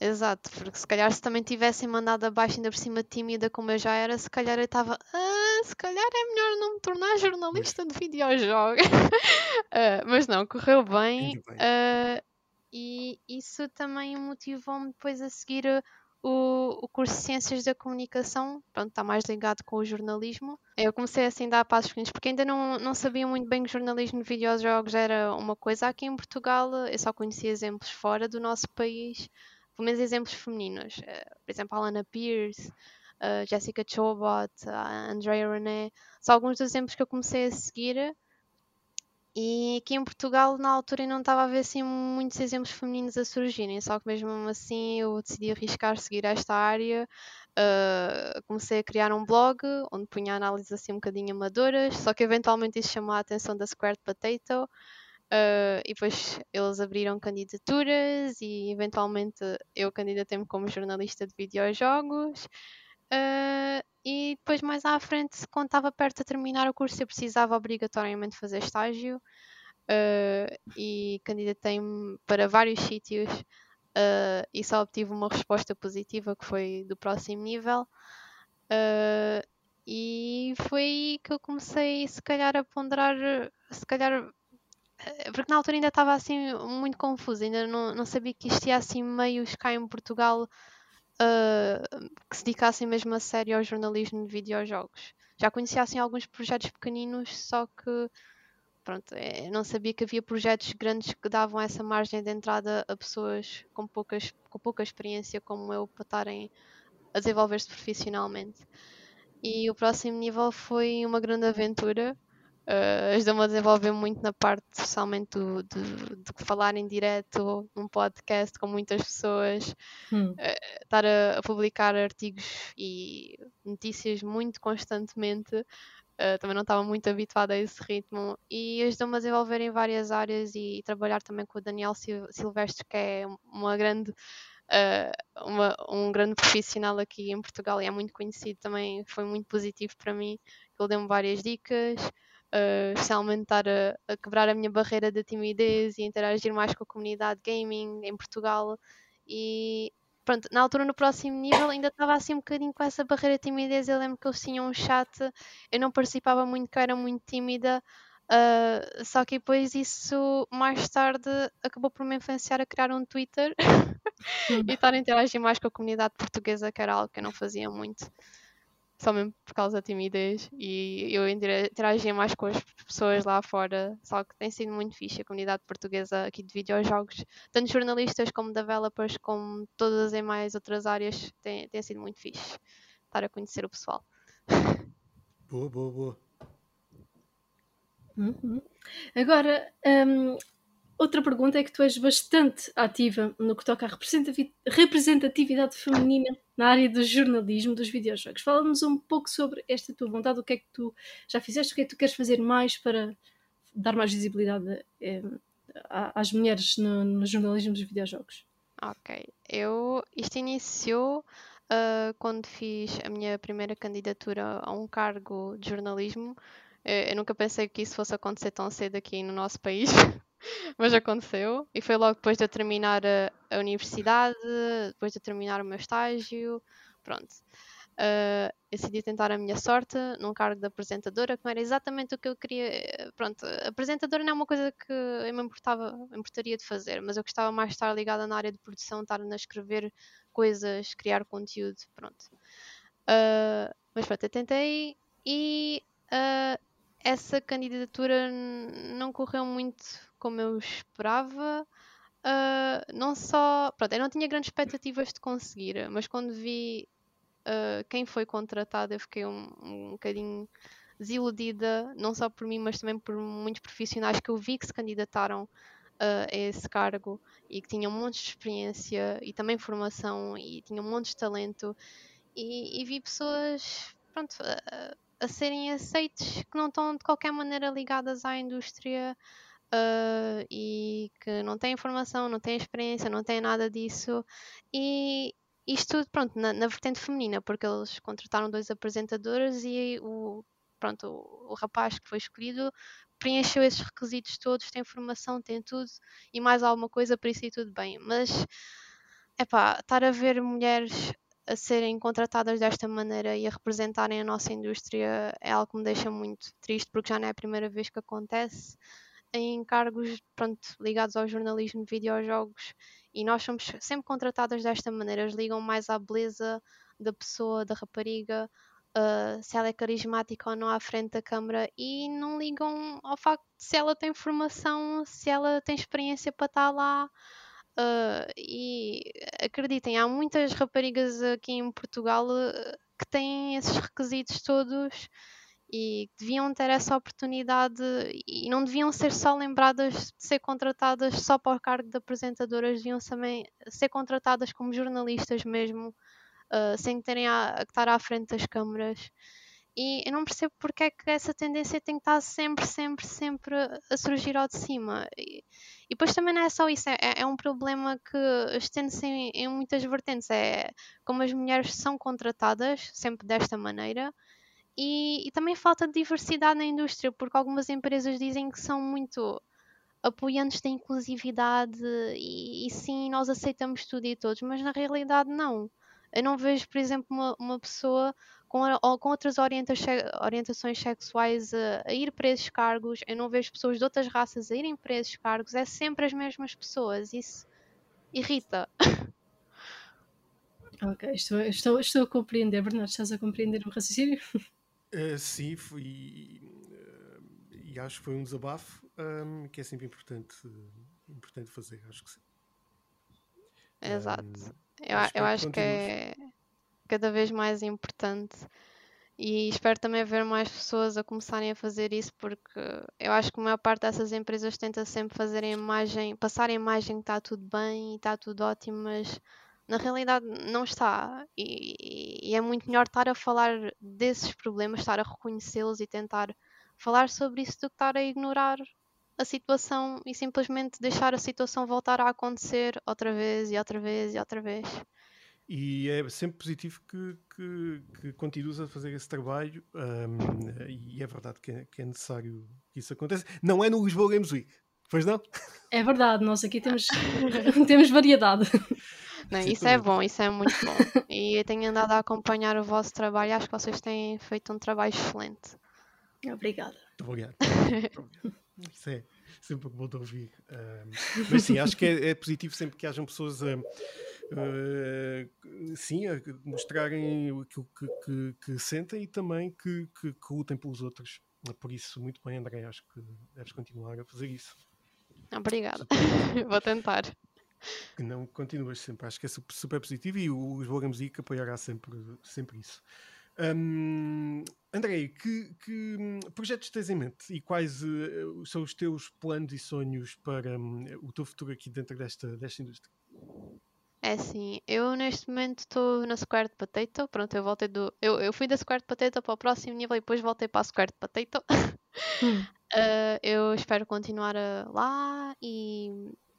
Exato, porque se calhar se também tivessem mandado abaixo ainda por cima tímida como eu já era, se calhar eu estava, ah, se calhar é melhor não me tornar jornalista de videojogos. uh, mas não, correu bem, bem. Uh, e isso também motivou-me depois a seguir o, o curso de Ciências da Comunicação, pronto, está mais ligado com o jornalismo. Eu comecei assim a dar passos pequenos, porque ainda não, não sabia muito bem que jornalismo de videojogos era uma coisa. Aqui em Portugal eu só conhecia exemplos fora do nosso país pelo menos exemplos femininos. Uh, por exemplo, a Alana Pierce, uh, Jessica Chobot, a Andrea René. São alguns dos exemplos que eu comecei a seguir. E aqui em Portugal, na altura, não estava a ver assim muitos exemplos femininos a surgirem, só que mesmo assim eu decidi arriscar seguir esta área. Uh, comecei a criar um blog onde punha análises assim um bocadinho amadoras, só que eventualmente isso chamou a atenção da Squared Potato Uh, e depois eles abriram candidaturas e eventualmente eu candidatei-me como jornalista de videojogos. Uh, e depois mais à frente, quando estava perto de terminar o curso, eu precisava obrigatoriamente fazer estágio uh, e candidatei-me para vários sítios e só obtive uma resposta positiva que foi do próximo nível. e foi aí que eu comecei, se calhar, a ponderar, se calhar porque na altura ainda estava assim muito confusa, ainda não, não sabia que existia assim meios cá em Portugal uh, que se dedicassem mesmo a sério ao jornalismo de videojogos. Já conhecia assim alguns projetos pequeninos, só que pronto, é, não sabia que havia projetos grandes que davam essa margem de entrada a pessoas com, poucas, com pouca experiência como eu para estarem a desenvolver-se profissionalmente. E o próximo nível foi uma grande aventura Uh, Ajudou-me a desenvolver muito na parte, especialmente do, de, de, falar em direto num podcast com muitas pessoas, hum. uh, estar a, a, publicar artigos e notícias muito constantemente. uh, também não estava muito habituada a esse ritmo e ajudou-me a desenvolver em várias áreas e, e, trabalhar também com o Daniel Silvestre, que é uma grande. Uh, uma, um grande profissional aqui em Portugal e é muito conhecido também, foi muito positivo para mim. Ele deu-me várias dicas, uh, especialmente estar a, a, quebrar a minha barreira de timidez e interagir mais com a comunidade gaming em Portugal. E pronto, na altura no próximo nível ainda estava assim um bocadinho com essa barreira de timidez. Eu lembro que eles tinham um chat, eu não participava muito, que eu era muito tímida. Uh, só que depois isso mais tarde acabou por me influenciar a criar um Twitter e estar a interagir mais com a comunidade portuguesa, que era algo que eu não fazia muito só mesmo por causa da timidez e eu interagia mais com as pessoas lá fora, só que tem sido muito fixe a comunidade portuguesa aqui de videojogos, tanto jornalistas como developers, como todas as mais outras áreas, tem, tem sido muito fixe estar a conhecer o pessoal. Boa, boa, boa. Uhum. Agora, um, outra pergunta é que tu és bastante ativa no que toca à representatividade feminina na área do jornalismo dos videojogos. Fala-nos um pouco sobre esta tua vontade, o que é que tu já fizeste, o que é que tu queres fazer mais para dar mais visibilidade eh, às mulheres no, no, jornalismo dos videojogos. Ok, eu isto iniciou uh, quando fiz a minha primeira candidatura a um cargo de jornalismo. Eu, eu nunca pensei que isso fosse acontecer tão cedo aqui no nosso país. Mas aconteceu e foi logo depois de eu terminar a, a universidade, depois de eu terminar o meu estágio, pronto. Uh, decidi tentar a minha sorte num cargo de apresentadora, que não era exatamente o que eu queria. Pronto, apresentadora não é uma coisa que eu me importava, importaria de fazer, mas eu gostava mais de estar ligada na área de produção, estar a escrever coisas, criar conteúdo, pronto. Uh, mas pronto, eu tentei e uh, essa candidatura não correu muito como eu esperava. Uh, não só. Pronto, eu não tinha grandes expectativas de conseguir, mas quando vi uh, quem foi contratado, eu fiquei um, um bocadinho desiludida, não só por mim, mas também por muitos profissionais que eu vi que se candidataram uh, a esse cargo e que tinham um monte de experiência e também formação e tinham um monte de talento. E, e vi pessoas pronto, a, serem aceites que não estão de qualquer maneira ligadas à indústria uh, e que não têm formação, não têm experiência, não têm nada disso. E isto tudo, pronto, na, na vertente feminina, porque eles contrataram dois apresentadores e o, pronto, o, o rapaz que foi escolhido preencheu esses requisitos todos, tem formação, tem tudo e mais alguma coisa, para isso e tudo bem. Mas, é pá, estar a ver mulheres a serem contratadas desta maneira e a representarem a nossa indústria é algo que me deixa muito triste, porque já não é a primeira vez que acontece em cargos pronto, ligados ao jornalismo de videojogos e nós somos sempre contratadas desta maneira. Eles ligam mais à beleza da pessoa, da rapariga, uh, se ela é carismática ou não à frente da câmara e não ligam ao facto de se ela tem formação, se ela tem experiência para estar lá. Uh, e acreditem, há muitas raparigas aqui em Portugal uh, que têm esses requisitos todos e deviam ter essa oportunidade e não deviam ser só lembradas de ser contratadas só para o cargo de apresentadoras, deviam também ser contratadas como jornalistas mesmo, uh, sem terem a, a estar à frente das câmaras. E eu não percebo porque é que essa tendência tem que estar sempre, sempre, sempre a surgir ao de cima. E, e depois também não é só isso, é, é um problema que estende-se em, em muitas vertentes. É como as mulheres são contratadas sempre desta maneira e, e, também falta de diversidade na indústria, porque algumas empresas dizem que são muito apoiantes da inclusividade e, e sim, nós aceitamos tudo e todos, mas na realidade não. Eu não vejo, por exemplo, uma, uma pessoa com, com outras orientações sexuais a, a, ir para esses cargos. Eu não vejo pessoas de outras raças a irem para esses cargos. É sempre as mesmas pessoas. Isso irrita. Ok, estou, estou, estou a compreender. Bernardo, estás a compreender o raciocínio? Uh, sim, foi. Uh, e acho que foi um desabafo um, que é sempre importante, importante fazer, acho que sim. Exato. Um, eu, eu acho que é cada vez mais importante e espero também ver mais pessoas a começarem a fazer isso porque eu acho que a maior parte dessas empresas tenta sempre fazer a imagem, passar a imagem que está tudo bem e está tudo ótimo, mas na realidade não está. E, e, é muito melhor estar a falar desses problemas, estar a reconhecê-los e tentar falar sobre isso do que estar a ignorar a situação e simplesmente deixar a situação voltar a acontecer outra vez e outra vez e outra vez. E é sempre positivo que, que, que continues a fazer esse trabalho um, e é verdade que é, que é, necessário que isso aconteça. Não é no Lisboa Games Week, pois não? É verdade, nós aqui temos, temos variedade. Não, isso é bom, isso é muito bom. E eu tenho andado a acompanhar o vosso trabalho, acho que vocês têm feito um trabalho excelente. Obrigada. Muito obrigado. Isso é sempre bom de ouvir. Um, mas sim, acho que é, é, positivo sempre que hajam pessoas a, uh, sim, a mostrarem aquilo que, que, que sentem e também que, que, que, lutem pelos outros. Por isso, muito bem, André, acho que deves continuar a fazer isso. Obrigada. Vou tentar. Que não continuas sempre, acho que é super, positivo e o Lisboa Games apoiará sempre, sempre isso. Um, André, que, que, projetos tens em mente e quais uh, são os teus planos e sonhos para um, o teu futuro aqui dentro desta, desta indústria? É assim, eu neste momento estou na Squared Potato. Pronto, eu voltei do. Eu, eu fui da Squared Potato para o próximo nível e depois voltei para a Squared Potato. Uh, eu espero continuar uh, lá e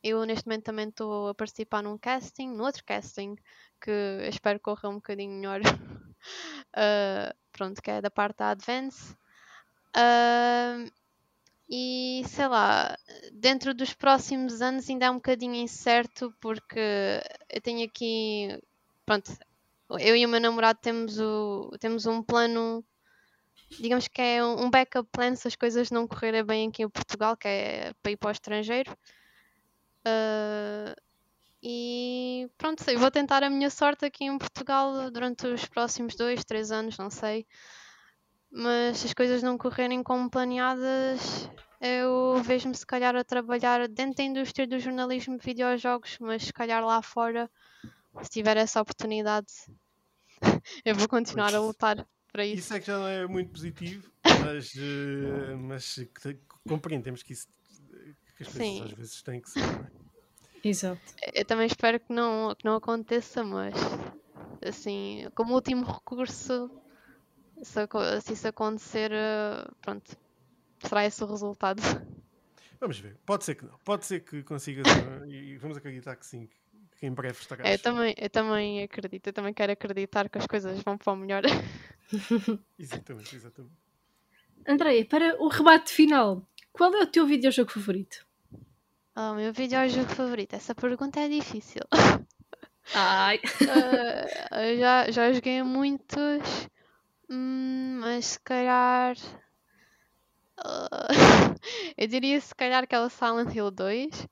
eu neste momento também estou a participar num casting, num outro casting, que espero corra um bocadinho melhor. uh, pronto, que é da parte da Advance. Uh, e sei lá, dentro dos próximos anos ainda é um bocadinho incerto porque eu tenho aqui. Pronto, eu e o meu namorado temos, o, temos um plano, digamos que é um backup plan se as coisas não correrem bem aqui em Portugal, que é para ir para o estrangeiro. Uh, e pronto, sei, vou tentar a minha sorte aqui em Portugal durante os próximos dois, três anos, não sei. Mas se as coisas não correrem como planeadas, eu vejo-me se calhar a trabalhar dentro da indústria do jornalismo de videojogos, mas se calhar lá fora, se tiver essa oportunidade, eu vou continuar a lutar para isso. Isso é que já não é muito positivo, mas, uh, mas compreendemos que, isso, que as coisas Sim. às vezes têm que ser. Não é? Exato. Eu também espero que não, que não aconteça, mas assim, como último recurso, se, se isso acontecer, eh, pronto, será esse o resultado. Vamos ver, pode ser que não, pode ser que consigas e vamos acreditar que sim, que em breve estará. Eu também, eu também acredito, eu também quero acreditar que as coisas vão para o melhor. exatamente, exatamente. André, para o rebate final, qual é o teu videojogo favorito? Oh, meu videojogo favorito? Essa pergunta é difícil. Ai. uh, já, já joguei muitos, hum, mas se calhar. Uh, eu diria se calhar aquela Silent Hill 2.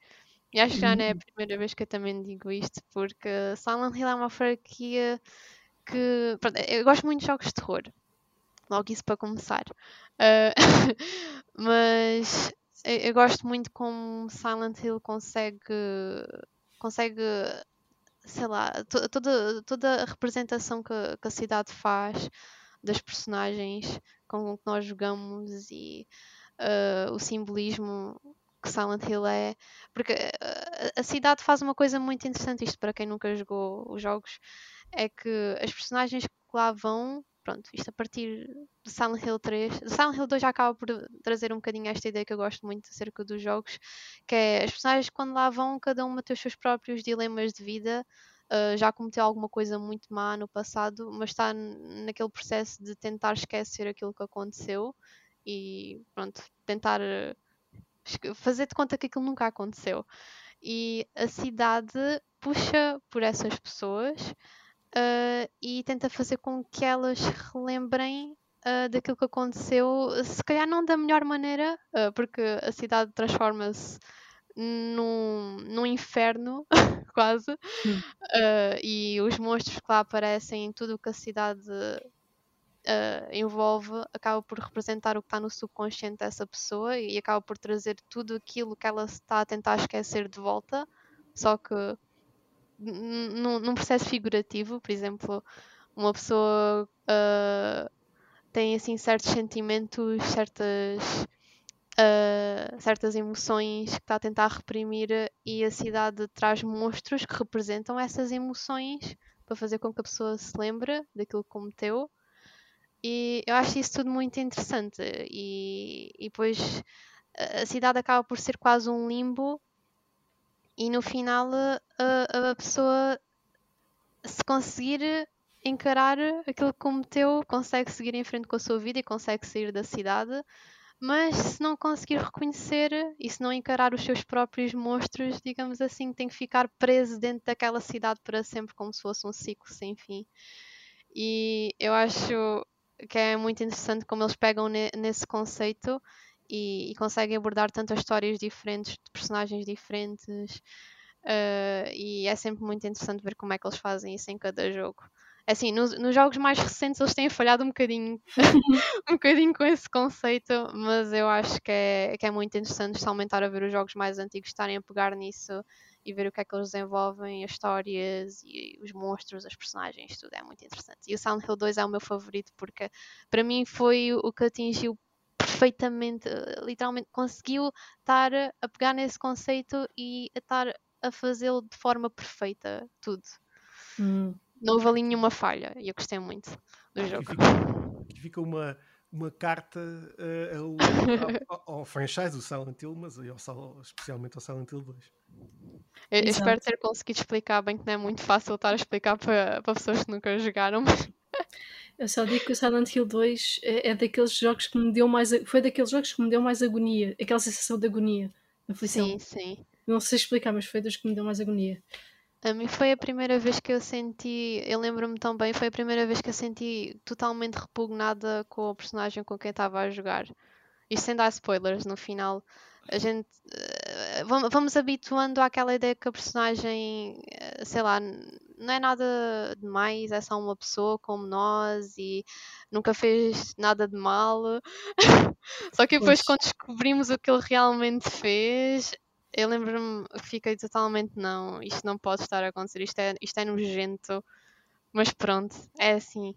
E acho que já não é a uhum. primeira vez que eu também digo isto, porque Silent Hill é uma franquia que. Pronto, eu gosto muito de jogos de terror. Logo isso para começar. Uh, mas eu, gosto muito como Silent Hill consegue consegue sei lá to, toda, toda a representação que, que, a cidade faz das personagens com que nós jogamos e uh, o simbolismo que Silent Hill é. Porque a, a cidade faz uma coisa muito interessante isto para quem nunca jogou os jogos é que as personagens que lá vão pronto, isto a partir do Silent Hill 3. O Silent Hill 2 já acaba por trazer um bocadinho esta ideia que eu gosto muito acerca dos jogos, que é as personagens quando lá vão, cada uma tem os seus próprios dilemas de vida. Uh, já cometeu alguma coisa muito má no passado, mas está naquele processo de tentar esquecer aquilo que aconteceu e pronto, tentar fazer de conta que aquilo nunca aconteceu. E a cidade puxa por essas pessoas uh, e tenta fazer com que elas relembrem uh, daquilo que aconteceu, se calhar não da melhor maneira, uh, porque a cidade transforma-se num, num inferno, quase, e os monstros que lá aparecem, tudo o que a cidade Uh, envolve acaba por representar o que está no subconsciente dessa pessoa e acaba por trazer tudo aquilo que ela está a tentar esquecer de volta, só que num, processo figurativo, por exemplo, uma pessoa uh, tem assim certos sentimentos, certas uh, certas emoções que está a tentar reprimir e a cidade traz monstros que representam essas emoções para fazer com que a pessoa se lembre daquilo que cometeu. E eu acho isso tudo muito interessante. E, e depois a cidade acaba por ser quase um limbo, e no final a, a pessoa, se conseguir encarar aquilo que cometeu, consegue seguir em frente com a sua vida e consegue sair da cidade. Mas se não conseguir reconhecer e se não encarar os seus próprios monstros, digamos assim, tem que ficar preso dentro daquela cidade para sempre, como se fosse um ciclo sem fim. E eu acho que é muito interessante como eles pegam ne nesse conceito e, e conseguem abordar tantas histórias diferentes, de personagens diferentes. Uh, e é sempre muito interessante ver como é que eles fazem isso em cada jogo. É assim, nos, nos, jogos mais recentes eles têm falhado um bocadinho, um bocadinho com esse conceito, mas eu acho que é, que é muito interessante, especialmente a ver os jogos mais antigos estarem a pegar nisso e ver o que é que eles desenvolvem, as histórias e os monstros, as personagens, tudo é muito interessante. E o Silent Hill 2 é o meu favorito porque para mim foi o que atingiu perfeitamente, literalmente conseguiu estar a pegar nesse conceito e a estar a fazê-lo de forma perfeita, tudo. Hum não houve ali nenhuma falha e eu gostei muito do jogo. Aqui fica, aqui fica uma, uma carta uh, ao, ao, ao, franchise do Silent Hill, mas ao, especialmente ao Silent Hill 2. Eu, eu espero ter conseguido explicar bem que não é muito fácil estar a explicar para, para pessoas que nunca jogaram. Eu só digo que o Silent Hill 2 é, é, daqueles jogos que me deu mais. Foi daqueles jogos que me deu mais agonia, aquela sensação de agonia. Sim, sim. Não sei explicar, mas foi dos que me deu mais agonia. A mim foi a primeira vez que eu senti, eu lembro-me tão bem, foi a primeira vez que eu senti totalmente repugnada com o personagem com quem estava a jogar. Isto sem dar spoilers, no final a gente uh, vamos, habituando àquela ideia que a personagem, uh, sei lá, não é nada demais, é só uma pessoa como nós e nunca fez nada de mal. só que depois, pois. quando descobrimos o que ele realmente fez, eu lembro-me, fiquei totalmente não, isto não pode estar a acontecer, isto é, isto é nojento, mas pronto, é assim.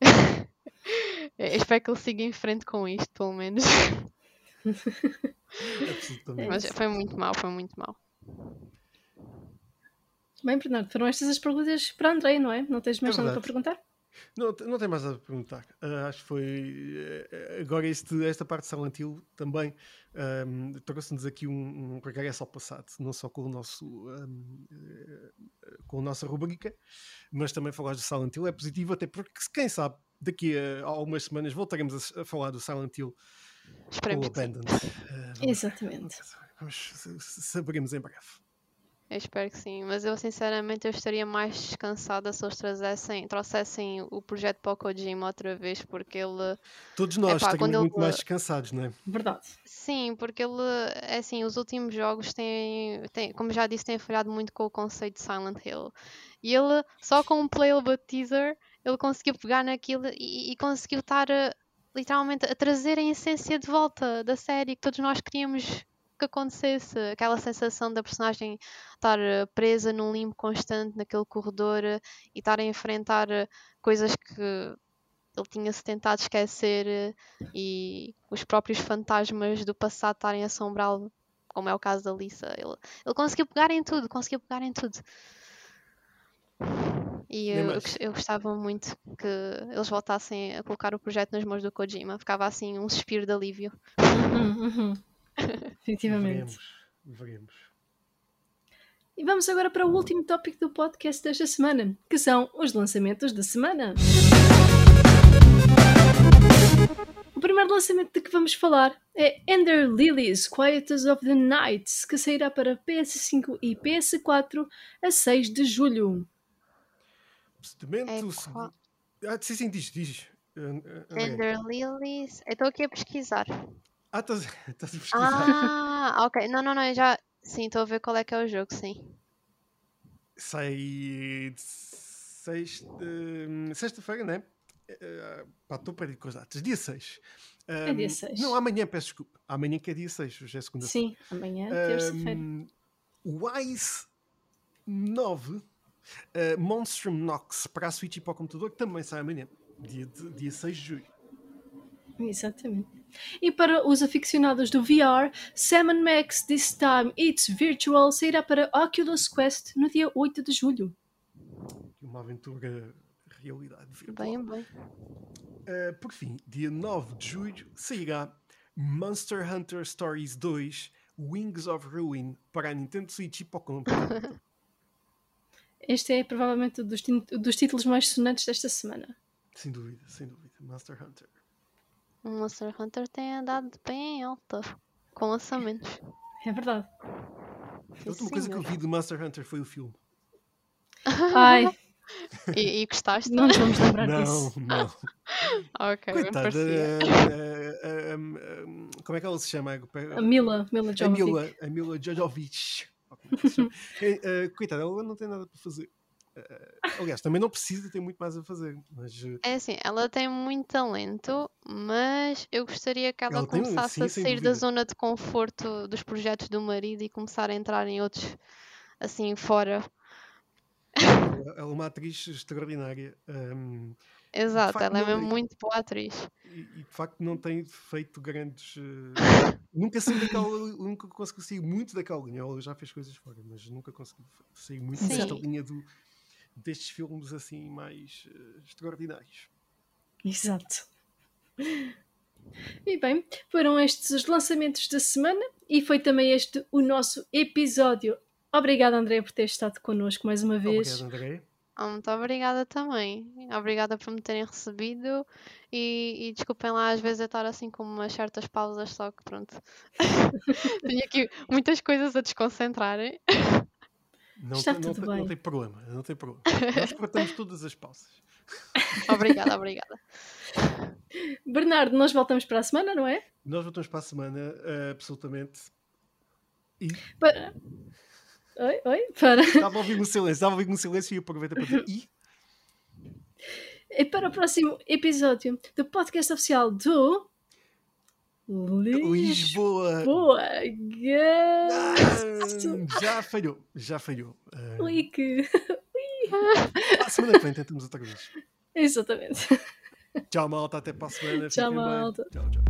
eu espero que ele siga em frente com isto, pelo menos. mas foi muito mal, foi muito mal. Bem, Bernardo, foram estas as perguntas para Andrei, não é? Não tens mais é nada para perguntar? Não, não tem mais a perguntar. Uh, acho que foi. Uh, agora, este, esta parte de Silent Hill também um, trouxe-nos aqui um, um regresso ao passado, não só com o nosso. Um, uh, com a nossa rubrica, mas também falar do Silent Hill é positivo, até porque, quem sabe, daqui a algumas semanas voltaremos a, a falar do Silent Hill Esperemos ou Abandoned. Exatamente. Vamos, saberemos em breve. Eu espero que sim, mas eu sinceramente eu estaria mais descansada se eles trazessem, trouxessem o projeto para o Kojima outra vez, porque ele. Todos nós epá, estaríamos muito ele... mais descansados, não é? Verdade. Sim, porque ele, é assim, os últimos jogos têm, têm, como já disse, têm falhado muito com o conceito de Silent Hill. E ele, só com um playable teaser, ele conseguiu pegar naquilo e, e conseguiu estar a, literalmente a trazer a essência de volta da série que todos nós queríamos que acontecesse, aquela sensação da personagem estar eh, presa num limbo constante naquele corredor eh, e estar a enfrentar eh, coisas que ele tinha-se tentado esquecer e os próprios fantasmas do passado estarem a assombrá-lo, como é o caso da Lisa. Ele, ele conseguiu pegar em tudo, conseguiu pegar em tudo. E eu, eu, gostava muito que eles voltassem a colocar o projeto nas mãos do Kojima. Ficava assim um suspiro de alívio. Uhum, uhum. Definitivamente. Veremos, veremos. E vamos agora para o último tópico do podcast desta semana, que são os lançamentos da semana. O primeiro lançamento de que vamos falar é Ender Lilies Quietus of the Nights, que sairá para PS5 e PS4 a 6 de julho. Procedimento. É Ah, sim, sim, diz, diz. Ender Lilies. Eu estou aqui a pesquisar. Ah, estás a pesquisar. Ah, ok. Não, não, não, já. Sim, estou a ver qual é que é o jogo, sim. Sai sexta, hum, sexta-feira, não é? Uh, pá, estou perdido com as datas. Dia 6. Um, é dia 6. Não, amanhã, peço desculpa. Amanhã que é dia 6, hoje é segunda-feira. Sim, amanhã, terça-feira. Um, o Wise 9 uh, Monstrum Nox para a Switch e para o computador também sai amanhã, dia, dia 6 de julho. Exatamente. E para os aficionados do VR, Sam Max This Time It's Virtual sairá para Oculus Quest no dia 8 de julho. Uma aventura realidade virtual. Bem, bem. Uh, por fim, dia 9 de julho sairá Monster Hunter Stories 2 Wings of Ruin para a Nintendo Switch e para o computador. Este é provavelmente um dos, dos títulos mais sonantes desta semana. Sem dúvida, sem dúvida. Monster Hunter. O Monster Hunter tem andado bem alta com lançamentos. É verdade. A última coisa que eu vi do Monster Hunter foi o filme. Ai. E, e gostaste? Não nos vamos lembrar não, disso. Não, Ok, Coitada, um, como é que ela se chama? A Mila, Mila A Jovovich. Mila, a Mila Jovovich. Coitada, ela não tem nada para fazer. Uh, aliás, também não precisa ter muito mais a fazer. Mas, uh, É assim, ela tem muito talento, mas eu gostaria que ela, Ela tem começasse sim, a sair da zona de conforto dos projetos do marido e começar a entrar em outros assim fora. ela ela é uma atriz extraordinária. um, Exato, facto, ela é mesmo muito boa atriz. e, e de facto não tem feito grandes. uh, nunca saí daquela. Nunca conseguiu sair muito daquela linha. Ela já fez coisas fora, mas nunca conseguiu sair muito Sim. desta linha do, destes filmes assim mais uh, extraordinários. Exato. E bem, foram estes os lançamentos da semana e foi também este o nosso episódio. Obrigada, André, por ter estado connosco mais uma vez. Obrigado, André. Ah, Muito obrigada também. Obrigada por me terem recebido e, e desculpem lá às vezes eu estar assim com umas certas pausas, só que pronto. Tenho aqui muitas coisas a desconcentrarem. Não, Está tem- não, tudo não bem. tem problema, não tem problema. Nós cortamos todas as pausas. Obrigada, obrigada. Bernardo, nós voltamos para a semana, não é? Nós voltamos para a semana, uh, absolutamente. E Para... Oi, oi, para. estava a ouvir um silêncio, estava a ouvir um silêncio e aproveita para dizer. E E para o próximo episódio do podcast oficial do Lisboa. Lisboa. Ah, já falhou, já falhou. Uh, para a semana que vem tentamos outra vez. Exatamente. Tchau, malta. Até para a semana. Tchau, fiquem bem. malta. Tchau, tchau.